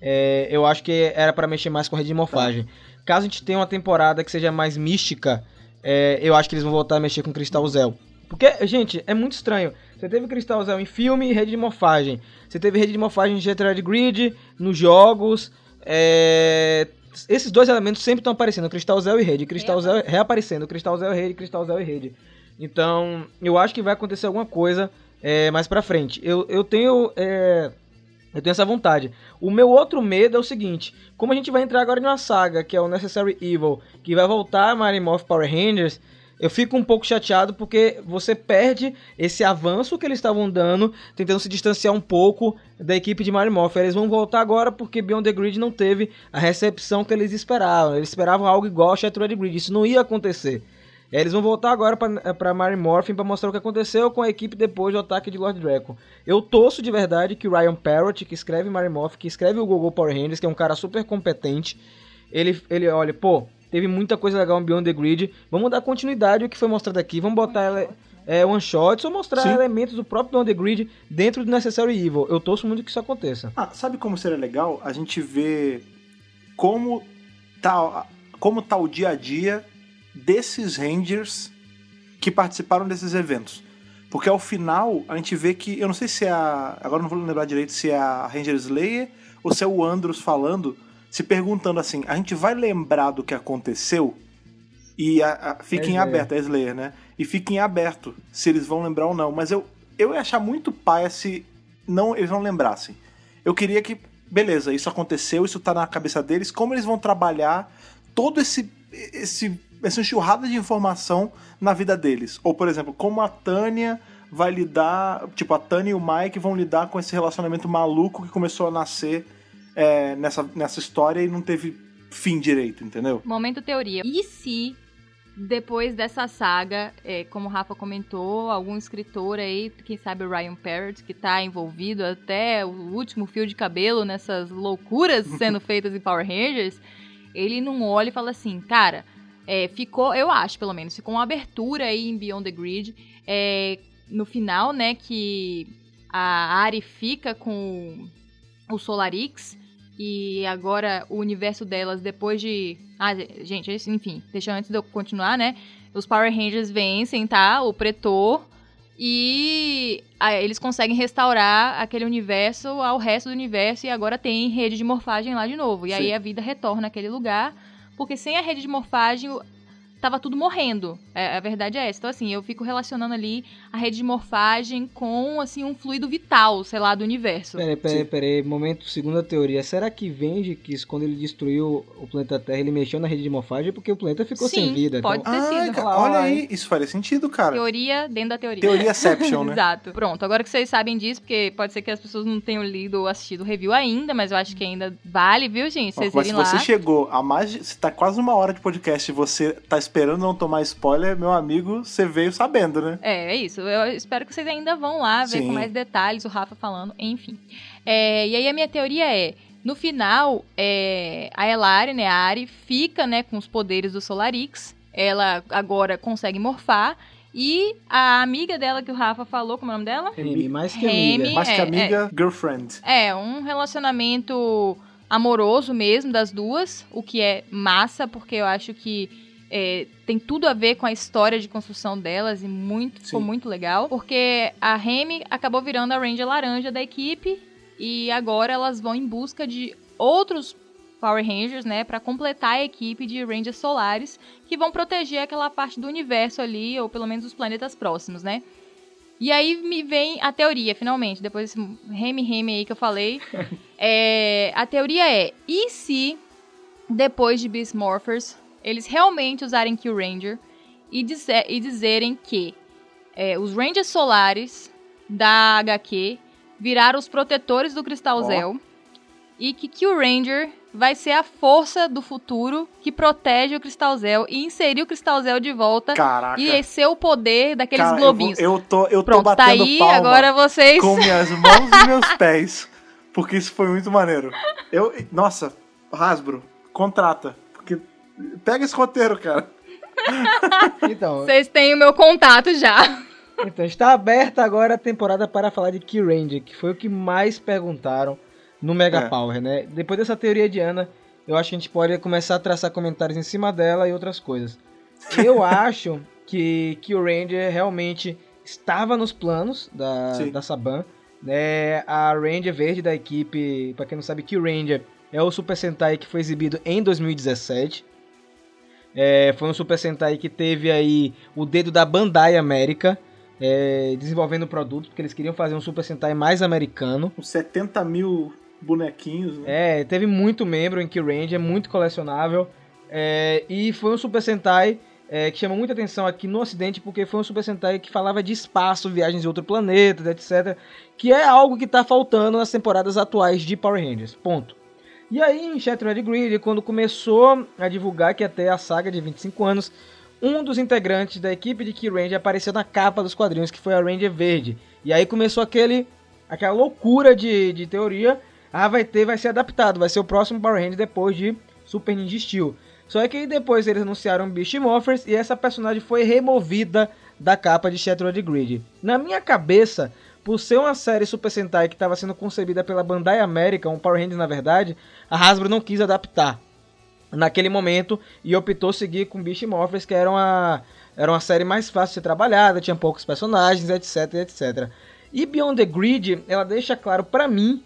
é, eu acho que era pra mexer mais com rede de morfagem. Caso a gente tenha uma temporada que seja mais mística, é, eu acho que eles vão voltar a mexer com Cristal Zell. Porque, gente, é muito estranho. Você teve Cristal Zell em filme e rede de morfagem. Você teve rede de morfagem em Jetred Grid, nos jogos. é, Esses dois elementos sempre estão aparecendo, Cristal Zell e rede. Cristal Zell reaparecendo, Cristal Zell e rede, Cristal Zell e rede. Então, eu acho que vai acontecer alguma coisa é, mais pra frente. Eu, eu tenho. é, eu tenho essa vontade. O meu outro medo é o seguinte: como a gente vai entrar agora em uma saga, que é o Necessary Evil, que vai voltar a Mighty Morph Power Rangers, eu fico um pouco chateado porque você perde esse avanço que eles estavam dando, tentando se distanciar um pouco da equipe de Mighty Morph. Eles vão voltar agora porque Beyond the Grid não teve a recepção que eles esperavam. Eles esperavam algo igual a Shattered Grid. Isso não ia acontecer. É, eles vão voltar agora pra, pra Mary Morphin pra mostrar o que aconteceu com a equipe depois do ataque de Lord Draco. Eu torço de verdade que o Ryan Parrott, que escreve Mary Morphin, que escreve o Google Power Rangers, que é um cara super competente, ele, ele olha, pô, teve muita coisa legal em Beyond the Grid, vamos dar continuidade ao que foi mostrado aqui, vamos botar ele, é, one shots ou mostrar Sim. elementos do próprio Beyond the Grid dentro do Necessary Evil. Eu torço muito que isso aconteça. Ah, sabe como seria legal? A gente ver como tá, como tá o dia a dia desses Rangers que participaram desses eventos. Porque ao final a gente vê que. Eu não sei se é a. Agora não vou lembrar direito se é a Ranger Slayer ou se é o Andros falando, se perguntando assim: a gente vai lembrar do que aconteceu? E a, a- fica É em Slayer. aberto, é Slayer, né? E fica em aberto se eles vão lembrar ou não. Mas eu, eu ia achar muito paia se não, eles não lembrassem. Eu queria que, beleza, isso aconteceu, isso tá na cabeça deles, como eles vão trabalhar todo esse, esse essa enxurrada de informação na vida deles. Ou, por exemplo, como a Tânia vai lidar, tipo, a Tânia e o Mike vão lidar com esse relacionamento maluco que começou a nascer é, nessa, nessa história e não teve fim direito, entendeu? Momento teoria. E se, depois dessa saga, é, como o Rafa comentou, algum escritor aí, quem sabe o Ryan Parrott, que tá envolvido até o último fio de cabelo nessas loucuras <laughs> sendo feitas em Power Rangers, ele não olha e fala assim, cara, é, ficou, eu acho pelo menos, ficou uma abertura aí em Beyond the Grid, é, no final, né, que a Ari fica com o Solarix, e agora o universo delas, depois de. Ah, gente, enfim, deixa antes de eu continuar, né? Os Power Rangers vencem, tá? O Pretor. E ah, eles conseguem restaurar aquele universo ao resto do universo. E agora tem rede de morfagem lá de novo. E Sim. aí a vida retorna àquele lugar. Porque sem a rede de morfagem. Tava tudo morrendo. É, a verdade é essa. Então, assim, eu fico relacionando ali a rede de morfagem com, assim, um fluido vital, sei lá, do universo. Peraí, peraí, peraí. Momento, segunda teoria. Será que Venge quis, quando ele destruiu o planeta Terra, ele mexeu na rede de morfagem porque o planeta ficou Sim, sem vida? pode Então, ter sido. Ah, cara, olha aí, isso faria sentido, cara. Teoria dentro da teoria. Teoriaception, <laughs> né? Exato. Pronto, agora que vocês sabem disso, porque pode ser que as pessoas não tenham lido ou assistido o review ainda, mas eu acho que ainda vale, viu, gente? Ó, Vocês Mas se lá. você chegou a mais de. Se tá quase uma hora de podcast e você tá esperando não tomar spoiler, meu amigo, você veio sabendo, né? É, é isso. Eu espero que vocês ainda vão lá ver Sim. com mais detalhes, o Rafa falando, enfim. É, e aí a minha teoria é, no final, é, a Elari, né, a Ari, fica, né, com os poderes do Solarix. Ela agora consegue morfar. E a amiga dela que o Rafa falou, como é o nome dela? Remy, mais que Remy. amiga. Mais que é, amiga, girlfriend. É, um relacionamento amoroso mesmo das duas, o que é massa, porque eu acho que é, tem tudo a ver com a história de construção delas e muito, ficou Sim. muito legal. Porque a Remy acabou virando a Ranger laranja da equipe e agora elas vão em busca de outros Power Rangers, né, para completar a equipe de Rangers solares que vão proteger aquela parte do universo ali, ou pelo menos os planetas próximos, né? E aí me vem a teoria, finalmente, depois desse reme-reme aí que eu falei. <laughs> É, a teoria é, e se depois de Beast Morphers eles realmente usarem Kill Ranger e, dizer- e dizerem que é, os Rangers solares da HQ viraram os protetores do Cristal Ó. Zel e que Kill Ranger vai ser a força do futuro que protege o Cristal Zel e inserir o Cristal Zel de volta Caraca. e esse é o poder daqueles Cara, eu, globinhos. vou- eu tô, eu tô Pronto, tá batendo aí, palma agora vocês. com minhas mãos e meus <laughs> pés. Porque isso foi muito maneiro. Eu, nossa, Hasbro, contrata. Pega esse roteiro, cara. Então, Vocês têm o meu contato já. então, está aberta agora a temporada para falar de Key Ranger, que foi o que mais perguntaram no Mega É. Power, né? Depois dessa teoria de Ana, eu acho que a gente pode começar a traçar comentários em cima dela e outras coisas. Eu <laughs> acho que Key Ranger realmente estava nos planos da, Sim. da Saban. Né? A Ranger verde da equipe, para quem não sabe, Key Ranger é o Super Sentai que foi exibido em 2017. É, foi um Super Sentai que teve aí o dedo da Bandai América é, desenvolvendo o produto, porque eles queriam fazer um Super Sentai mais americano. Uns 70 mil bonequinhos. Né? É, teve muito membro em Key Ranger, muito colecionável. É, e foi um Super Sentai é, que chama muita atenção aqui no ocidente, porque foi um Super Sentai que falava de espaço, viagens em outro planeta, etc. Que é algo que está faltando nas temporadas atuais de Power Rangers. Ponto. E aí, em Shattered Grid, quando começou a divulgar que até a saga de 25 anos, um dos integrantes da equipe de Key apareceu na capa dos quadrinhos, que foi a Ranger Verde. E aí começou aquele, aquela loucura de, de teoria. Ah, vai ter, vai ser adaptado, vai ser o próximo Power Ranger depois de Super Ninja Steel. Só que aí depois eles anunciaram Beast Morphers e essa personagem foi removida da capa de Shattered Grid. Na minha cabeça, por ser uma série Super Sentai que estava sendo concebida pela Bandai America, um Power Rangers na verdade, a Hasbro não quis adaptar naquele momento e optou seguir com Beast Morphers, que era uma, era uma série mais fácil de ser trabalhada, tinha poucos personagens, etc, etc. E Beyond the Grid, ela deixa claro pra mim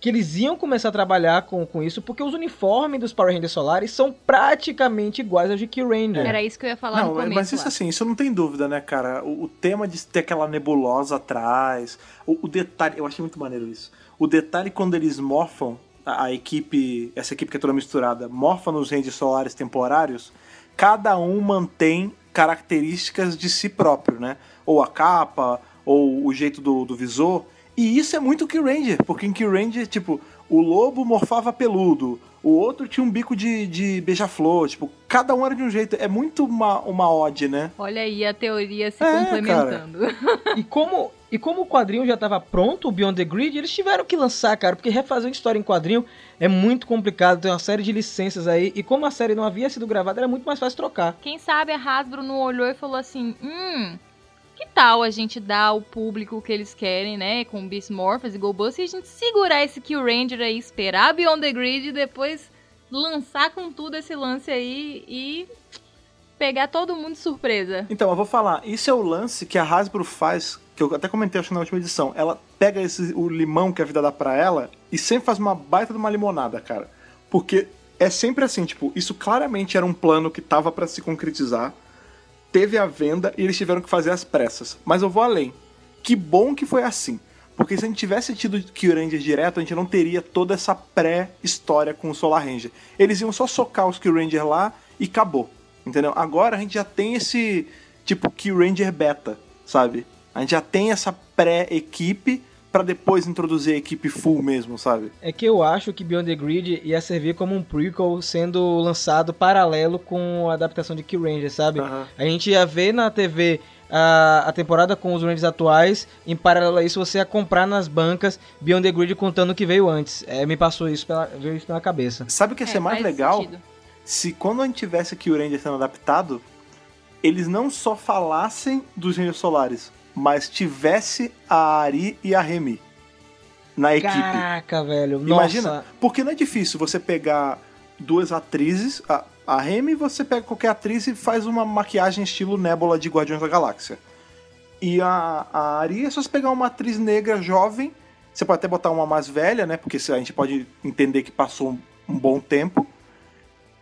que eles iam começar a trabalhar com, com isso, porque os uniformes dos Power Rangers Solares são praticamente iguais aos de Key Ranger. Era isso que eu ia falar Não, no começo. mas isso lá. assim, isso não tem dúvida, né, cara? O, o tema de ter aquela nebulosa atrás, o, o detalhe, eu achei muito maneiro isso. O detalhe quando eles morfam, a, a equipe, essa equipe que é toda misturada, morfa nos Rangers Solares temporários, cada um mantém características de si próprio, né? Ou a capa, ou o jeito do, do visor. E isso é muito Key Ranger, porque em Key Ranger, tipo, o lobo morfava peludo, o outro tinha um bico de, de beija-flor, tipo, cada um era de um jeito. É muito uma, uma ode, né? Olha aí a teoria se É, complementando. <laughs> E como, e como o quadrinho já estava pronto, o Beyond the Grid, eles tiveram que lançar, cara, porque refazer uma história em quadrinho é muito complicado, tem uma série de licenças aí, e como a série não havia sido gravada, era muito mais fácil trocar. Quem sabe a Hasbro não olhou e falou assim: hum, que tal a gente dar ao público o que eles querem, né? Com Beast Morphers e GoBust e a gente segurar esse Kill Ranger aí, esperar Beyond the Grid e depois lançar com tudo esse lance aí e pegar todo mundo de surpresa. Então, eu vou falar, isso é o lance que a Hasbro faz, que eu até comentei acho na última edição. Ela pega esse, o limão que a vida dá pra ela e sempre faz uma baita de uma limonada, cara. Porque é sempre assim, tipo, isso claramente era um plano que tava pra se concretizar, teve a venda e eles tiveram que fazer as pressas. Mas eu vou além. Que bom que foi assim. Porque se a gente tivesse tido Kill Ranger direto, a gente não teria toda essa pré-história com o Solar Ranger. Eles iam só socar os Kill Ranger lá e acabou. Entendeu? Agora a gente já tem esse tipo Kill Ranger beta, sabe? A gente já tem essa pré-equipe pra depois introduzir a equipe full mesmo, sabe? É que eu acho que Beyond the Grid ia servir como um prequel sendo lançado paralelo com a adaptação de Kill Ranger, sabe? Aham. A gente ia ver na TV a, a temporada com os Rangers atuais, em paralelo a isso você ia comprar nas bancas Beyond the Grid contando o que veio antes. É, me passou isso pela, veio isso pela cabeça. Sabe o que ia É, ser mais legal? sentido. Se quando a gente tivesse Kill Ranger sendo adaptado, eles não só falassem dos Rangers Solares, mas tivesse a Ari e a Remy na equipe. Caraca, velho. Imagina, Nossa. porque não é difícil você pegar duas atrizes, a, a Remy você pega qualquer atriz e faz uma maquiagem estilo Nebula de Guardiões da Galáxia. E a, a Ari é só você pegar uma atriz negra jovem, você pode até botar uma mais velha, né, porque a gente pode entender que passou um, um bom tempo.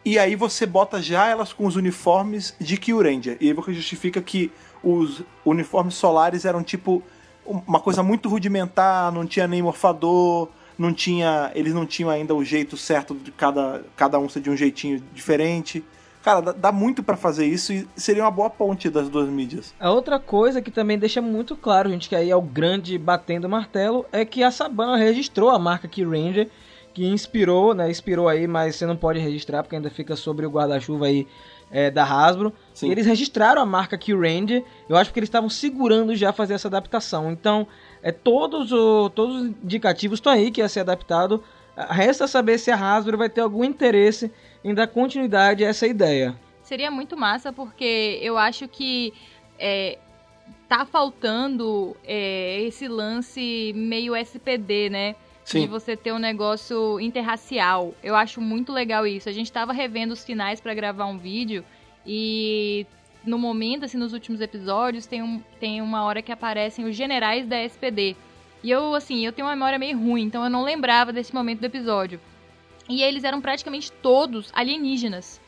E aí você bota já elas com os uniformes de Ranger. E aí você justifica que os uniformes solares eram tipo uma coisa muito rudimentar, não tinha nem morfador, não tinha, eles não tinham ainda o jeito certo de cada, cada um ser de um jeitinho diferente. Cara, dá, dá muito pra fazer isso e seria uma boa ponte das duas mídias. A outra coisa que também deixa muito claro, gente, que aí é o grande batendo martelo, é que a Saban registrou a marca Key Ranger, que inspirou, né? Inspirou aí, mas você não pode registrar porque ainda fica sobre o guarda-chuva aí é, da Hasbro. Sim. E eles registraram a marca Key Ranger, eu acho que eles estavam segurando já fazer essa adaptação. Então, é todos, o, todos os indicativos estão aí que ia ser adaptado. Resta saber se a Hasbro vai ter algum interesse em dar continuidade a essa ideia. Seria muito massa porque eu acho que é, tá faltando é, esse lance meio SPD, né? De Sim. você ter um negócio interracial. Eu acho muito legal isso. A gente tava revendo os finais pra gravar um vídeo e no momento, assim, nos últimos episódios, tem, um, tem uma hora que aparecem os generais da SPD. E eu, assim, eu tenho uma memória meio ruim, então eu não lembrava desse momento do episódio. E eles eram praticamente todos alienígenas.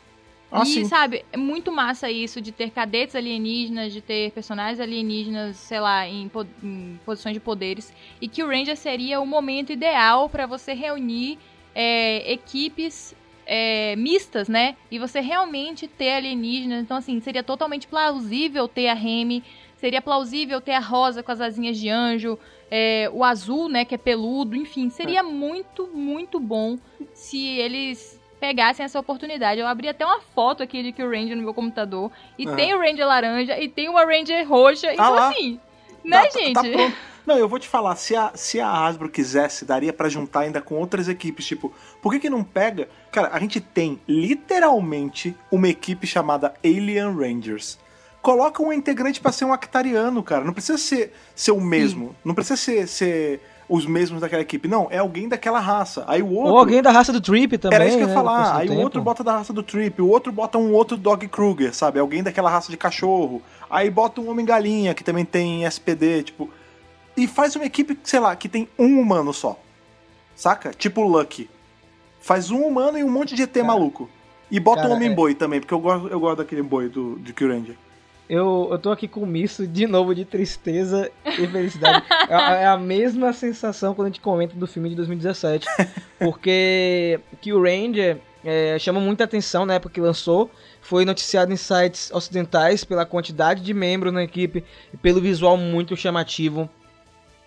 Ah, e, sim. sabe, é muito massa isso de ter cadetes alienígenas, de ter personagens alienígenas, sei lá, em, po- em posições de poderes. E que o Ranger seria o momento ideal pra você reunir é, equipes é, mistas, né? E você realmente ter alienígenas. Então, assim, seria totalmente plausível ter a Remy, seria plausível ter a Rosa com as asinhas de anjo, é, o azul, né, que é peludo, enfim, seria muito, muito bom se eles pegassem essa oportunidade. Eu abri até uma foto aqui de Kill Ranger no meu computador. E Ah. tem o Ranger laranja e tem uma Ranger roxa. Então, lá. assim, né, Tá- gente? tá. Não, eu vou te falar, se a, se a Hasbro quisesse, daria pra juntar ainda com outras equipes, tipo, por que que não pega? Cara, a gente tem literalmente uma equipe chamada Alien Rangers. Coloca um integrante pra ser um actariano, cara. Não precisa ser, ser o mesmo. Não precisa ser, ser os mesmos daquela equipe. Não, é alguém daquela raça. Aí o outro. Ou alguém da raça do Trip também. Era isso que eu né, ia curso falar. do Aí o tempo. outro bota da raça do Trip, o outro bota um outro Dog Kruger, sabe? Alguém daquela raça de cachorro. Aí bota um Homem-Galinha, que também tem SPD, tipo. E faz uma equipe, sei lá, que tem um humano só. Saca? Tipo o Lucky. Faz um humano e um monte de ET maluco. E bota cara, um homem é- boi também, porque eu gosto, eu gosto daquele boi do, de Kyuranger. Eu, eu tô aqui com um misto de novo de tristeza e felicidade. é, a- é a mesma sensação quando a gente comenta do filme de 2017. <laughs> Porque que o Ranger é, chama muita atenção na época que lançou. Foi noticiado em sites ocidentais pela quantidade de membros na equipe e pelo visual muito chamativo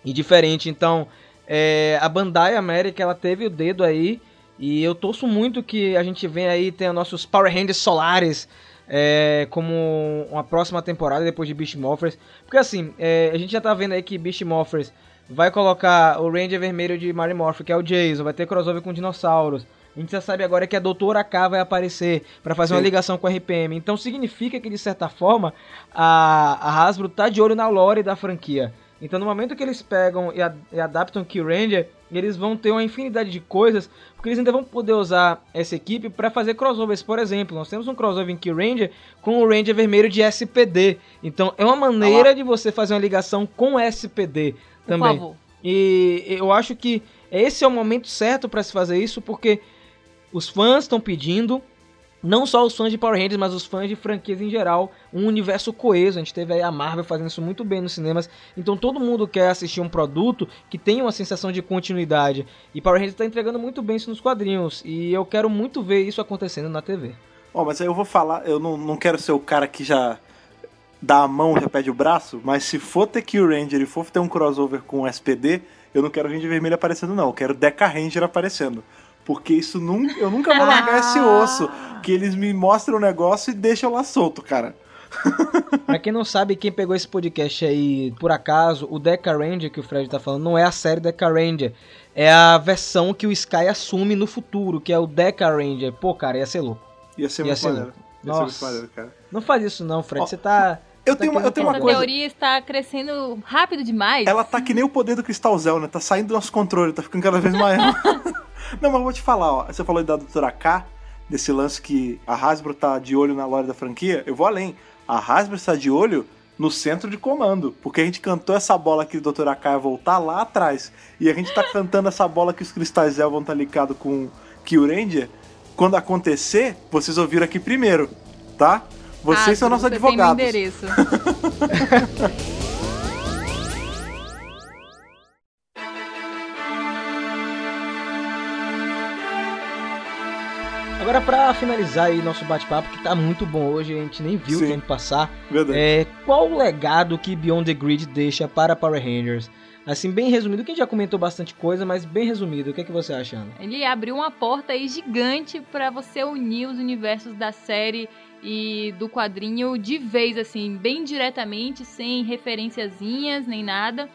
e diferente. Então, é, a Bandai América ela teve o dedo aí. E eu torço muito que a gente venha aí tenha nossos Power Rangers solares é, como uma próxima temporada depois de Beast Morphers. Porque assim, é, a gente já tá vendo aí que Beast Morphers vai colocar o Ranger vermelho de Mary Morph, que é o Jason, vai ter crossover com dinossauros. A gente já sabe agora que a Doutora K vai aparecer para fazer uma Sim. ligação com a RPM. Então significa que, de certa forma, a, a Hasbro tá de olho na lore da franquia. Então no momento que eles pegam e, a- e adaptam Kill Ranger, eles vão ter uma infinidade de coisas, porque eles ainda vão poder usar essa equipe para fazer crossovers. Por exemplo, nós temos um crossover em Kill Ranger com o Ranger vermelho de SPD. Então é uma maneira de você fazer uma ligação com SPD Por também. favor. E eu acho que esse é o momento certo para se fazer isso, porque os fãs estão pedindo, não só os fãs de Power Rangers, mas os fãs de franquias em geral, um universo coeso. A gente teve aí a Marvel fazendo isso muito bem nos cinemas. Então todo mundo quer assistir um produto que tenha uma sensação de continuidade. E Power Rangers está entregando muito bem isso nos quadrinhos. E eu quero muito ver isso acontecendo na TV. Ó, mas aí eu vou falar, eu não, não quero ser o cara que já dá a mão, já pede o braço, mas se for ter Kill Ranger e for ter um crossover com o SPD, eu não quero Ranger Vermelho aparecendo, não. Eu quero Deca Ranger aparecendo. Porque isso nunca, eu nunca vou largar esse osso. Que eles me mostram o negócio e deixam lá solto, cara. <laughs> Pra quem não sabe, quem pegou esse podcast aí, por acaso, o Deca Ranger que o Fred tá falando, não é a série Deca Ranger. É a versão que o Sky assume no futuro, que é o Deca Ranger. Pô, cara, ia ser louco. Ia ser Ia muito ser maneiro. louco. Ia ser muito Nossa. maneiro, cara. Não faz isso não, Fred. Ó, Você tá. eu você tenho tá uma- eu tenho uma Essa coisa- teoria está crescendo rápido demais. Ela tá que nem o poder do Cristal Zell, né? Tá saindo do nosso controle, tá ficando cada vez maior. <laughs> não, mas eu vou te falar, ó. Você falou da Doutora K, desse lance que a Hasbro tá de olho na lore da franquia. Eu vou além. A Hasbro está de olho no centro de comando. Porque a gente cantou essa bola que o Doutora K ia voltar lá atrás. E a gente tá cantando essa bola que os Cristais Zell vão estar ligados com Kill Ranger. Quando acontecer, vocês ouviram aqui primeiro, tá? Vocês são Astro, nossos você Tem meu advogados. endereço. <laughs> Agora, pra finalizar aí nosso bate-papo, que tá muito bom hoje, a gente nem viu Sim. o tempo passar. Verdade. É, qual o legado que Beyond the Grid deixa para Power Rangers? Assim, bem resumido, que a gente já comentou bastante coisa, mas bem resumido. O que, é que você acha, Ana? Ele abriu uma porta aí gigante pra você unir os universos da série e do quadrinho de vez, assim, bem diretamente, sem referenciazinhas nem nada.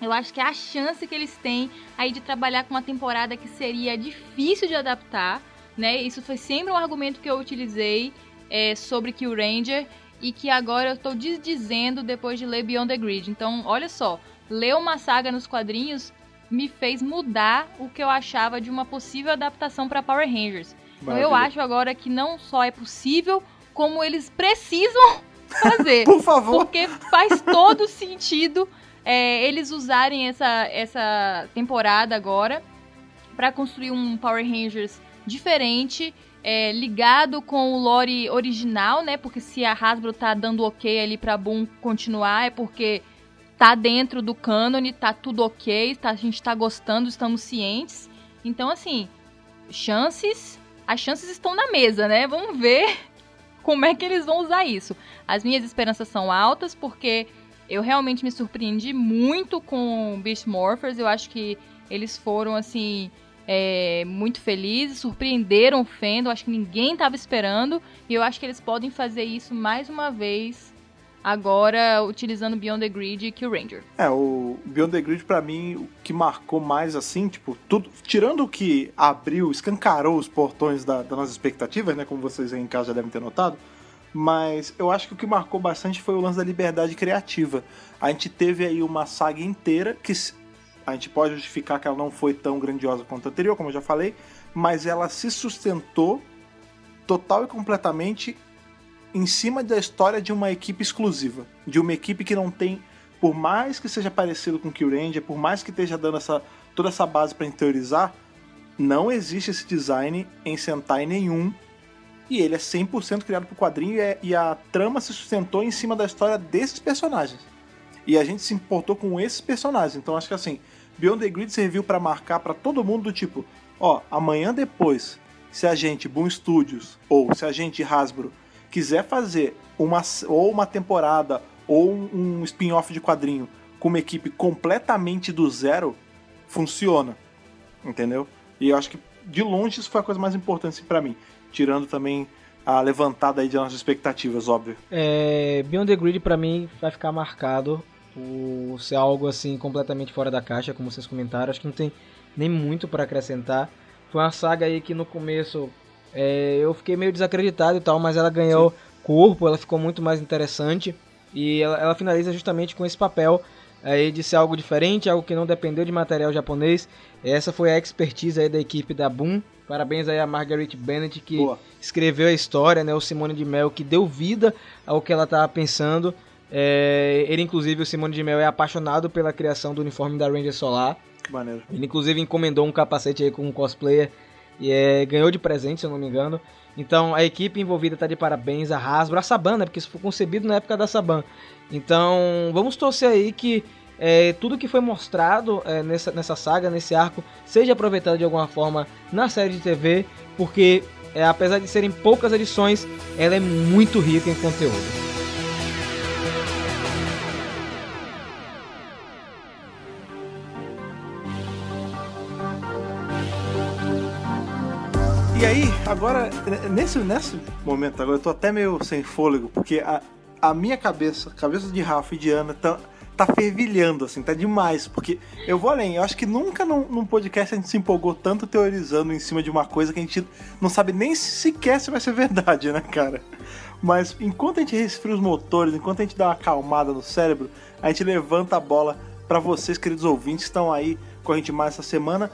Eu acho que é a chance que eles têm aí de trabalhar com uma temporada que seria difícil de adaptar, né? Isso foi sempre um argumento que eu utilizei é, sobre Kill Ranger e que agora eu tô desdizendo depois de ler Beyond the Grid. Então, olha só, ler uma saga nos quadrinhos me fez mudar o que eu achava de uma possível adaptação para Power Rangers. Então eu acho agora que não só é possível, como eles precisam <laughs> fazer. Por favor. Porque faz todo sentido é, eles usarem essa, essa temporada agora para construir um Power Rangers diferente, é, ligado com o lore original, né? Porque se a Hasbro tá dando ok ali pra Boom continuar, é porque tá dentro do cânone, tá tudo ok, tá, a gente tá gostando, estamos cientes. Então, assim, chances. As chances estão na mesa, né? Vamos ver <laughs> como é que eles vão usar isso. As minhas esperanças são altas, porque eu realmente me surpreendi muito com Beast Morphers. Eu acho que eles foram, assim, é, muito felizes, surpreenderam o fandom, acho que ninguém estava esperando, e eu acho que eles podem fazer isso mais uma vez, agora utilizando Beyond the Grid e Kill Ranger. É, o Beyond the Grid pra mim, o que marcou mais assim, tipo, tudo, tirando o que abriu, escancarou os portões da, das nossas expectativas, né, como vocês aí em casa já devem ter notado, mas eu acho que o que marcou bastante foi o lance da liberdade criativa. A gente teve aí uma saga inteira que a gente pode justificar que ela não foi tão grandiosa quanto a anterior, como eu já falei, mas ela se sustentou total e completamente em cima da história de uma equipe exclusiva, de uma equipe que não tem, por mais que seja parecido com Kill Ranger, por mais que esteja dando essa, toda essa base para teorizar, não existe esse design em Sentai nenhum e ele é 100% criado pro quadrinho e, é- e a trama se sustentou em cima da história desses personagens. E a gente se importou com esses personagens. Então acho que assim, Beyond the Grid serviu pra marcar pra todo mundo do tipo, ó, amanhã depois, se a gente Boom Studios ou se a gente Hasbro quiser fazer uma ou uma temporada ou um, spin-off de quadrinho com uma equipe completamente do zero, funciona. Entendeu? E eu acho que de longe isso foi a coisa mais importante assim, para mim, tirando também a levantada aí de nossas expectativas, óbvio. É, Beyond the Grid pra mim vai ficar marcado por ser algo assim completamente fora da caixa, como vocês comentaram. Acho que não tem nem muito pra acrescentar. Foi uma saga aí que no começo é, eu fiquei meio desacreditado e tal, mas ela ganhou corpo, ela ficou muito mais interessante e ela, ela finaliza justamente com esse papel aí de ser algo diferente, algo que não dependeu de material japonês. Essa foi a expertise aí da equipe da Boom. Parabéns aí a Margaret Bennett que Boa. escreveu a história, né? O Simone de Mel que deu vida ao que ela estava pensando. É, ele, inclusive, o Simone de Mel é apaixonado pela criação do uniforme da Ranger Solar. Maneiro. Ele, inclusive, encomendou um capacete aí com um cosplayer e é, ganhou de presente, se eu não me engano. Então, a equipe envolvida tá de parabéns, a Hasbro, a Saban, né? Porque isso foi concebido na época da Saban. Então, vamos torcer aí que é, tudo que foi mostrado é, nessa, nessa saga, nesse arco, seja aproveitado de alguma forma na série de TV, porque é, apesar de serem poucas edições, ela é muito rica em conteúdo. Agora, nesse, nesse momento agora, eu tô até meio sem fôlego, porque a, a minha cabeça, cabeça de Rafa e de Ana, tá, tá fervilhando, assim, tá demais. Porque eu vou além, eu acho que nunca num, num podcast a gente se empolgou tanto teorizando em cima de uma coisa que a gente não sabe nem sequer se vai ser verdade, né, cara? Mas enquanto a gente resfria os motores, enquanto a gente dá uma acalmada no cérebro, a gente levanta a bola pra vocês, queridos ouvintes, que estão aí com a gente mais essa semana.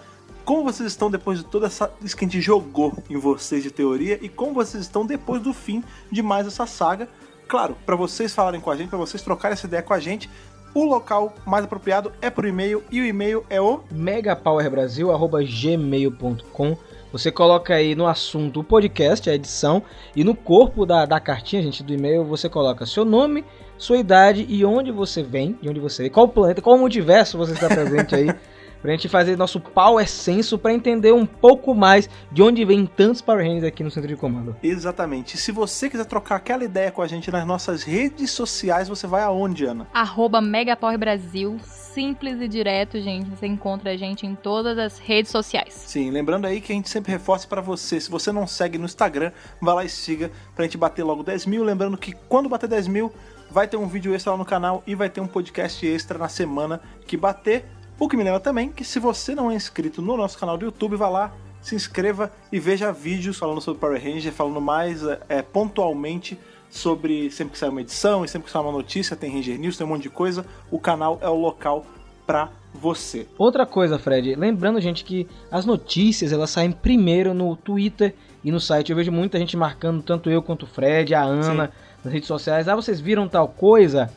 Como vocês estão depois de toda essa isso que a gente jogou em vocês de teoria e como vocês estão depois do fim de mais essa saga? Claro, para vocês falarem com a gente, para vocês trocarem essa ideia com a gente, o local mais apropriado é por e-mail e o e-mail é o megapowerbrasil.gmail.com Você coloca aí no assunto o podcast, a edição, e no corpo da, da cartinha, gente, do e-mail, você coloca seu nome, sua idade e onde você vem, de onde você vem, qual planeta, qual multiverso você está presente aí, <laughs> pra gente fazer nosso power senso pra entender um pouco mais de onde vem tantos Power Rangers aqui no centro de comando. Exatamente. E se você quiser trocar aquela ideia com a gente nas nossas redes sociais, você vai aonde, Ana? Arroba Megapower Brasil, simples e direto, gente. Você encontra a gente em todas as redes sociais. Sim, lembrando aí que a gente sempre reforça para você. Se você não segue no Instagram, vá lá e siga pra gente bater logo 10 mil. Lembrando que quando bater 10 mil, vai ter um vídeo extra lá no canal e vai ter um podcast extra na semana que bater. O que me lembra também que se você não é inscrito no nosso canal do YouTube, vá lá, se inscreva e veja vídeos falando sobre Power Ranger, falando mais é, pontualmente sobre sempre que sai uma edição e sempre que sai uma notícia, tem Ranger News, tem um monte de coisa. O canal é o local pra você. Outra coisa, Fred, lembrando, gente, que as notícias elas saem primeiro no Twitter e no site. Eu vejo muita gente marcando, tanto eu quanto o Fred, a Ana, nas redes sociais. Ah, vocês viram tal coisa?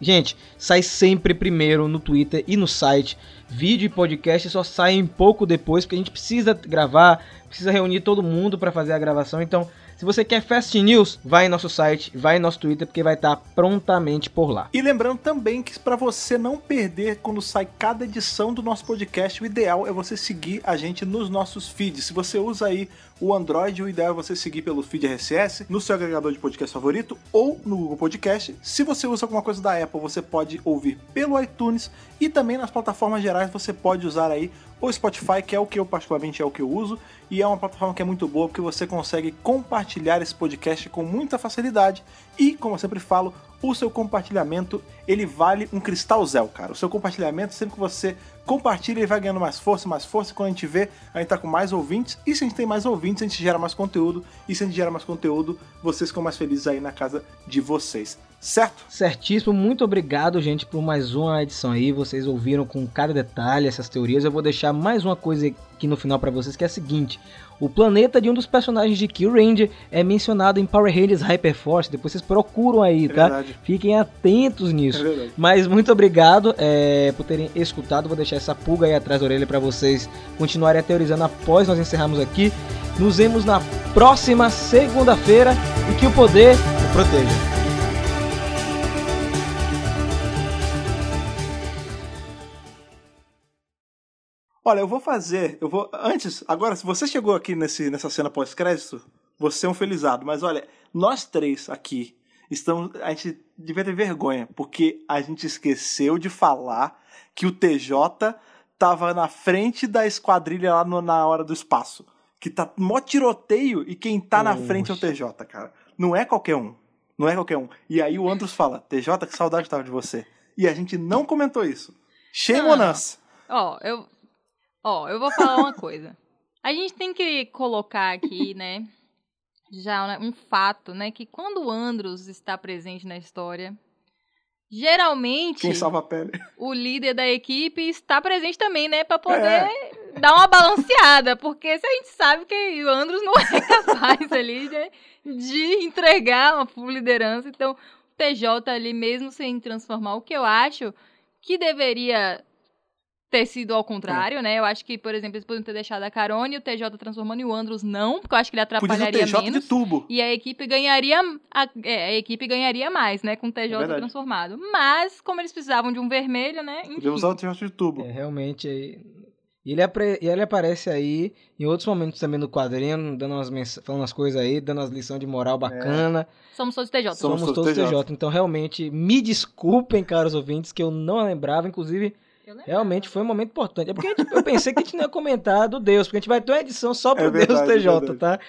Gente, sai sempre primeiro no Twitter e no site. Vídeo e podcast só saem pouco depois, porque a gente precisa gravar, precisa reunir todo mundo para fazer a gravação. Então, se você quer Fast News, vai em nosso site, vai em nosso Twitter, porque vai estar prontamente por lá. E lembrando também que para você não perder quando sai cada edição do nosso podcast, o ideal é você seguir a gente nos nossos feeds. Se você usa aí o Android, o ideal é você seguir pelo feed RSS, no seu agregador de podcast favorito ou no Google Podcast. Se você usa alguma coisa da Apple, você pode ouvir pelo iTunes e também nas plataformas gerais você pode usar aí o Spotify, que é o que eu particularmente é o que eu uso, e é uma plataforma que é muito boa porque você consegue compartilhar esse podcast com muita facilidade e, como eu sempre falo, o seu compartilhamento ele vale um cristal Zel, cara. O seu compartilhamento, sempre que você compartilha, ele vai ganhando mais força, mais força. Quando a gente vê, a gente tá com mais ouvintes. E se a gente tem mais ouvintes, a gente gera mais conteúdo. E se a gente gera mais conteúdo, vocês ficam mais felizes aí na casa de vocês. Certo? Certíssimo, muito obrigado, gente, por mais uma edição aí. Vocês ouviram com cada detalhe essas teorias. Eu vou deixar mais uma coisa aqui no final pra vocês, que é a seguinte: o planeta de um dos personagens de Kill Ranger é mencionado em Power Rangers Hyperforce. Depois vocês procuram aí, É tá? verdade. Fiquem atentos É nisso. verdade. Mas muito obrigado é, por terem escutado. Vou deixar essa pulga aí atrás da orelha pra vocês continuarem teorizando após nós encerrarmos aqui. Nos vemos na próxima segunda-feira e que o poder o proteja. Olha, eu vou fazer, eu vou antes, agora se você chegou aqui nesse, nessa cena pós-crédito, você é um felizado, mas olha, nós três aqui estamos, a gente devia ter vergonha, porque a gente esqueceu de falar que o TJ tava na frente da esquadrilha lá no- na hora do espaço, que tá mó tiroteio e quem tá na frente é o TJ, cara. Não é qualquer um. Não é qualquer um. E aí o Andros fala: "TJ, que saudade tava de você". E a gente não comentou isso. Shame on Não. us. Ó, eu. Ó, eu vou falar uma coisa. A gente tem que colocar aqui, né? Já né, um fato, né? Que quando o Andros está presente na história, geralmente Quem salva a pele? o líder da equipe está presente também, né? Pra poder dar uma balanceada. Porque se a gente sabe que o Andros não <laughs> é capaz ali de, de entregar uma full liderança. Então, o TJ ali, mesmo sem transformar, o que eu acho que deveria ter sido ao contrário, né? Eu acho que, por exemplo, eles poderiam ter deixado a Carone e o TJ transformando e o Andros não, porque eu acho que ele Podia ser atrapalharia TJ menos. de tubo. E a equipe ganharia a, é, a equipe ganharia mais, né, com o TJ É verdade. transformado. Mas como eles precisavam de um vermelho, né, enfim. Podia usar o TJ de tubo. É, realmente aí. E ele, apre- ele aparece aí em outros momentos também no quadrinho, dando umas mens- falando umas coisas aí, dando umas lições de moral bacana. Somos todos TJ. Somos Somos, todos todos TJ. TJ. Então, realmente, me desculpem, caros ouvintes, que eu não lembrava. Inclusive. Realmente foi um momento importante. É porque gente- eu pensei que a gente não ia comentar do Deus, porque a gente vai ter uma edição só pro É verdade, Deus TJ, verdade. tá?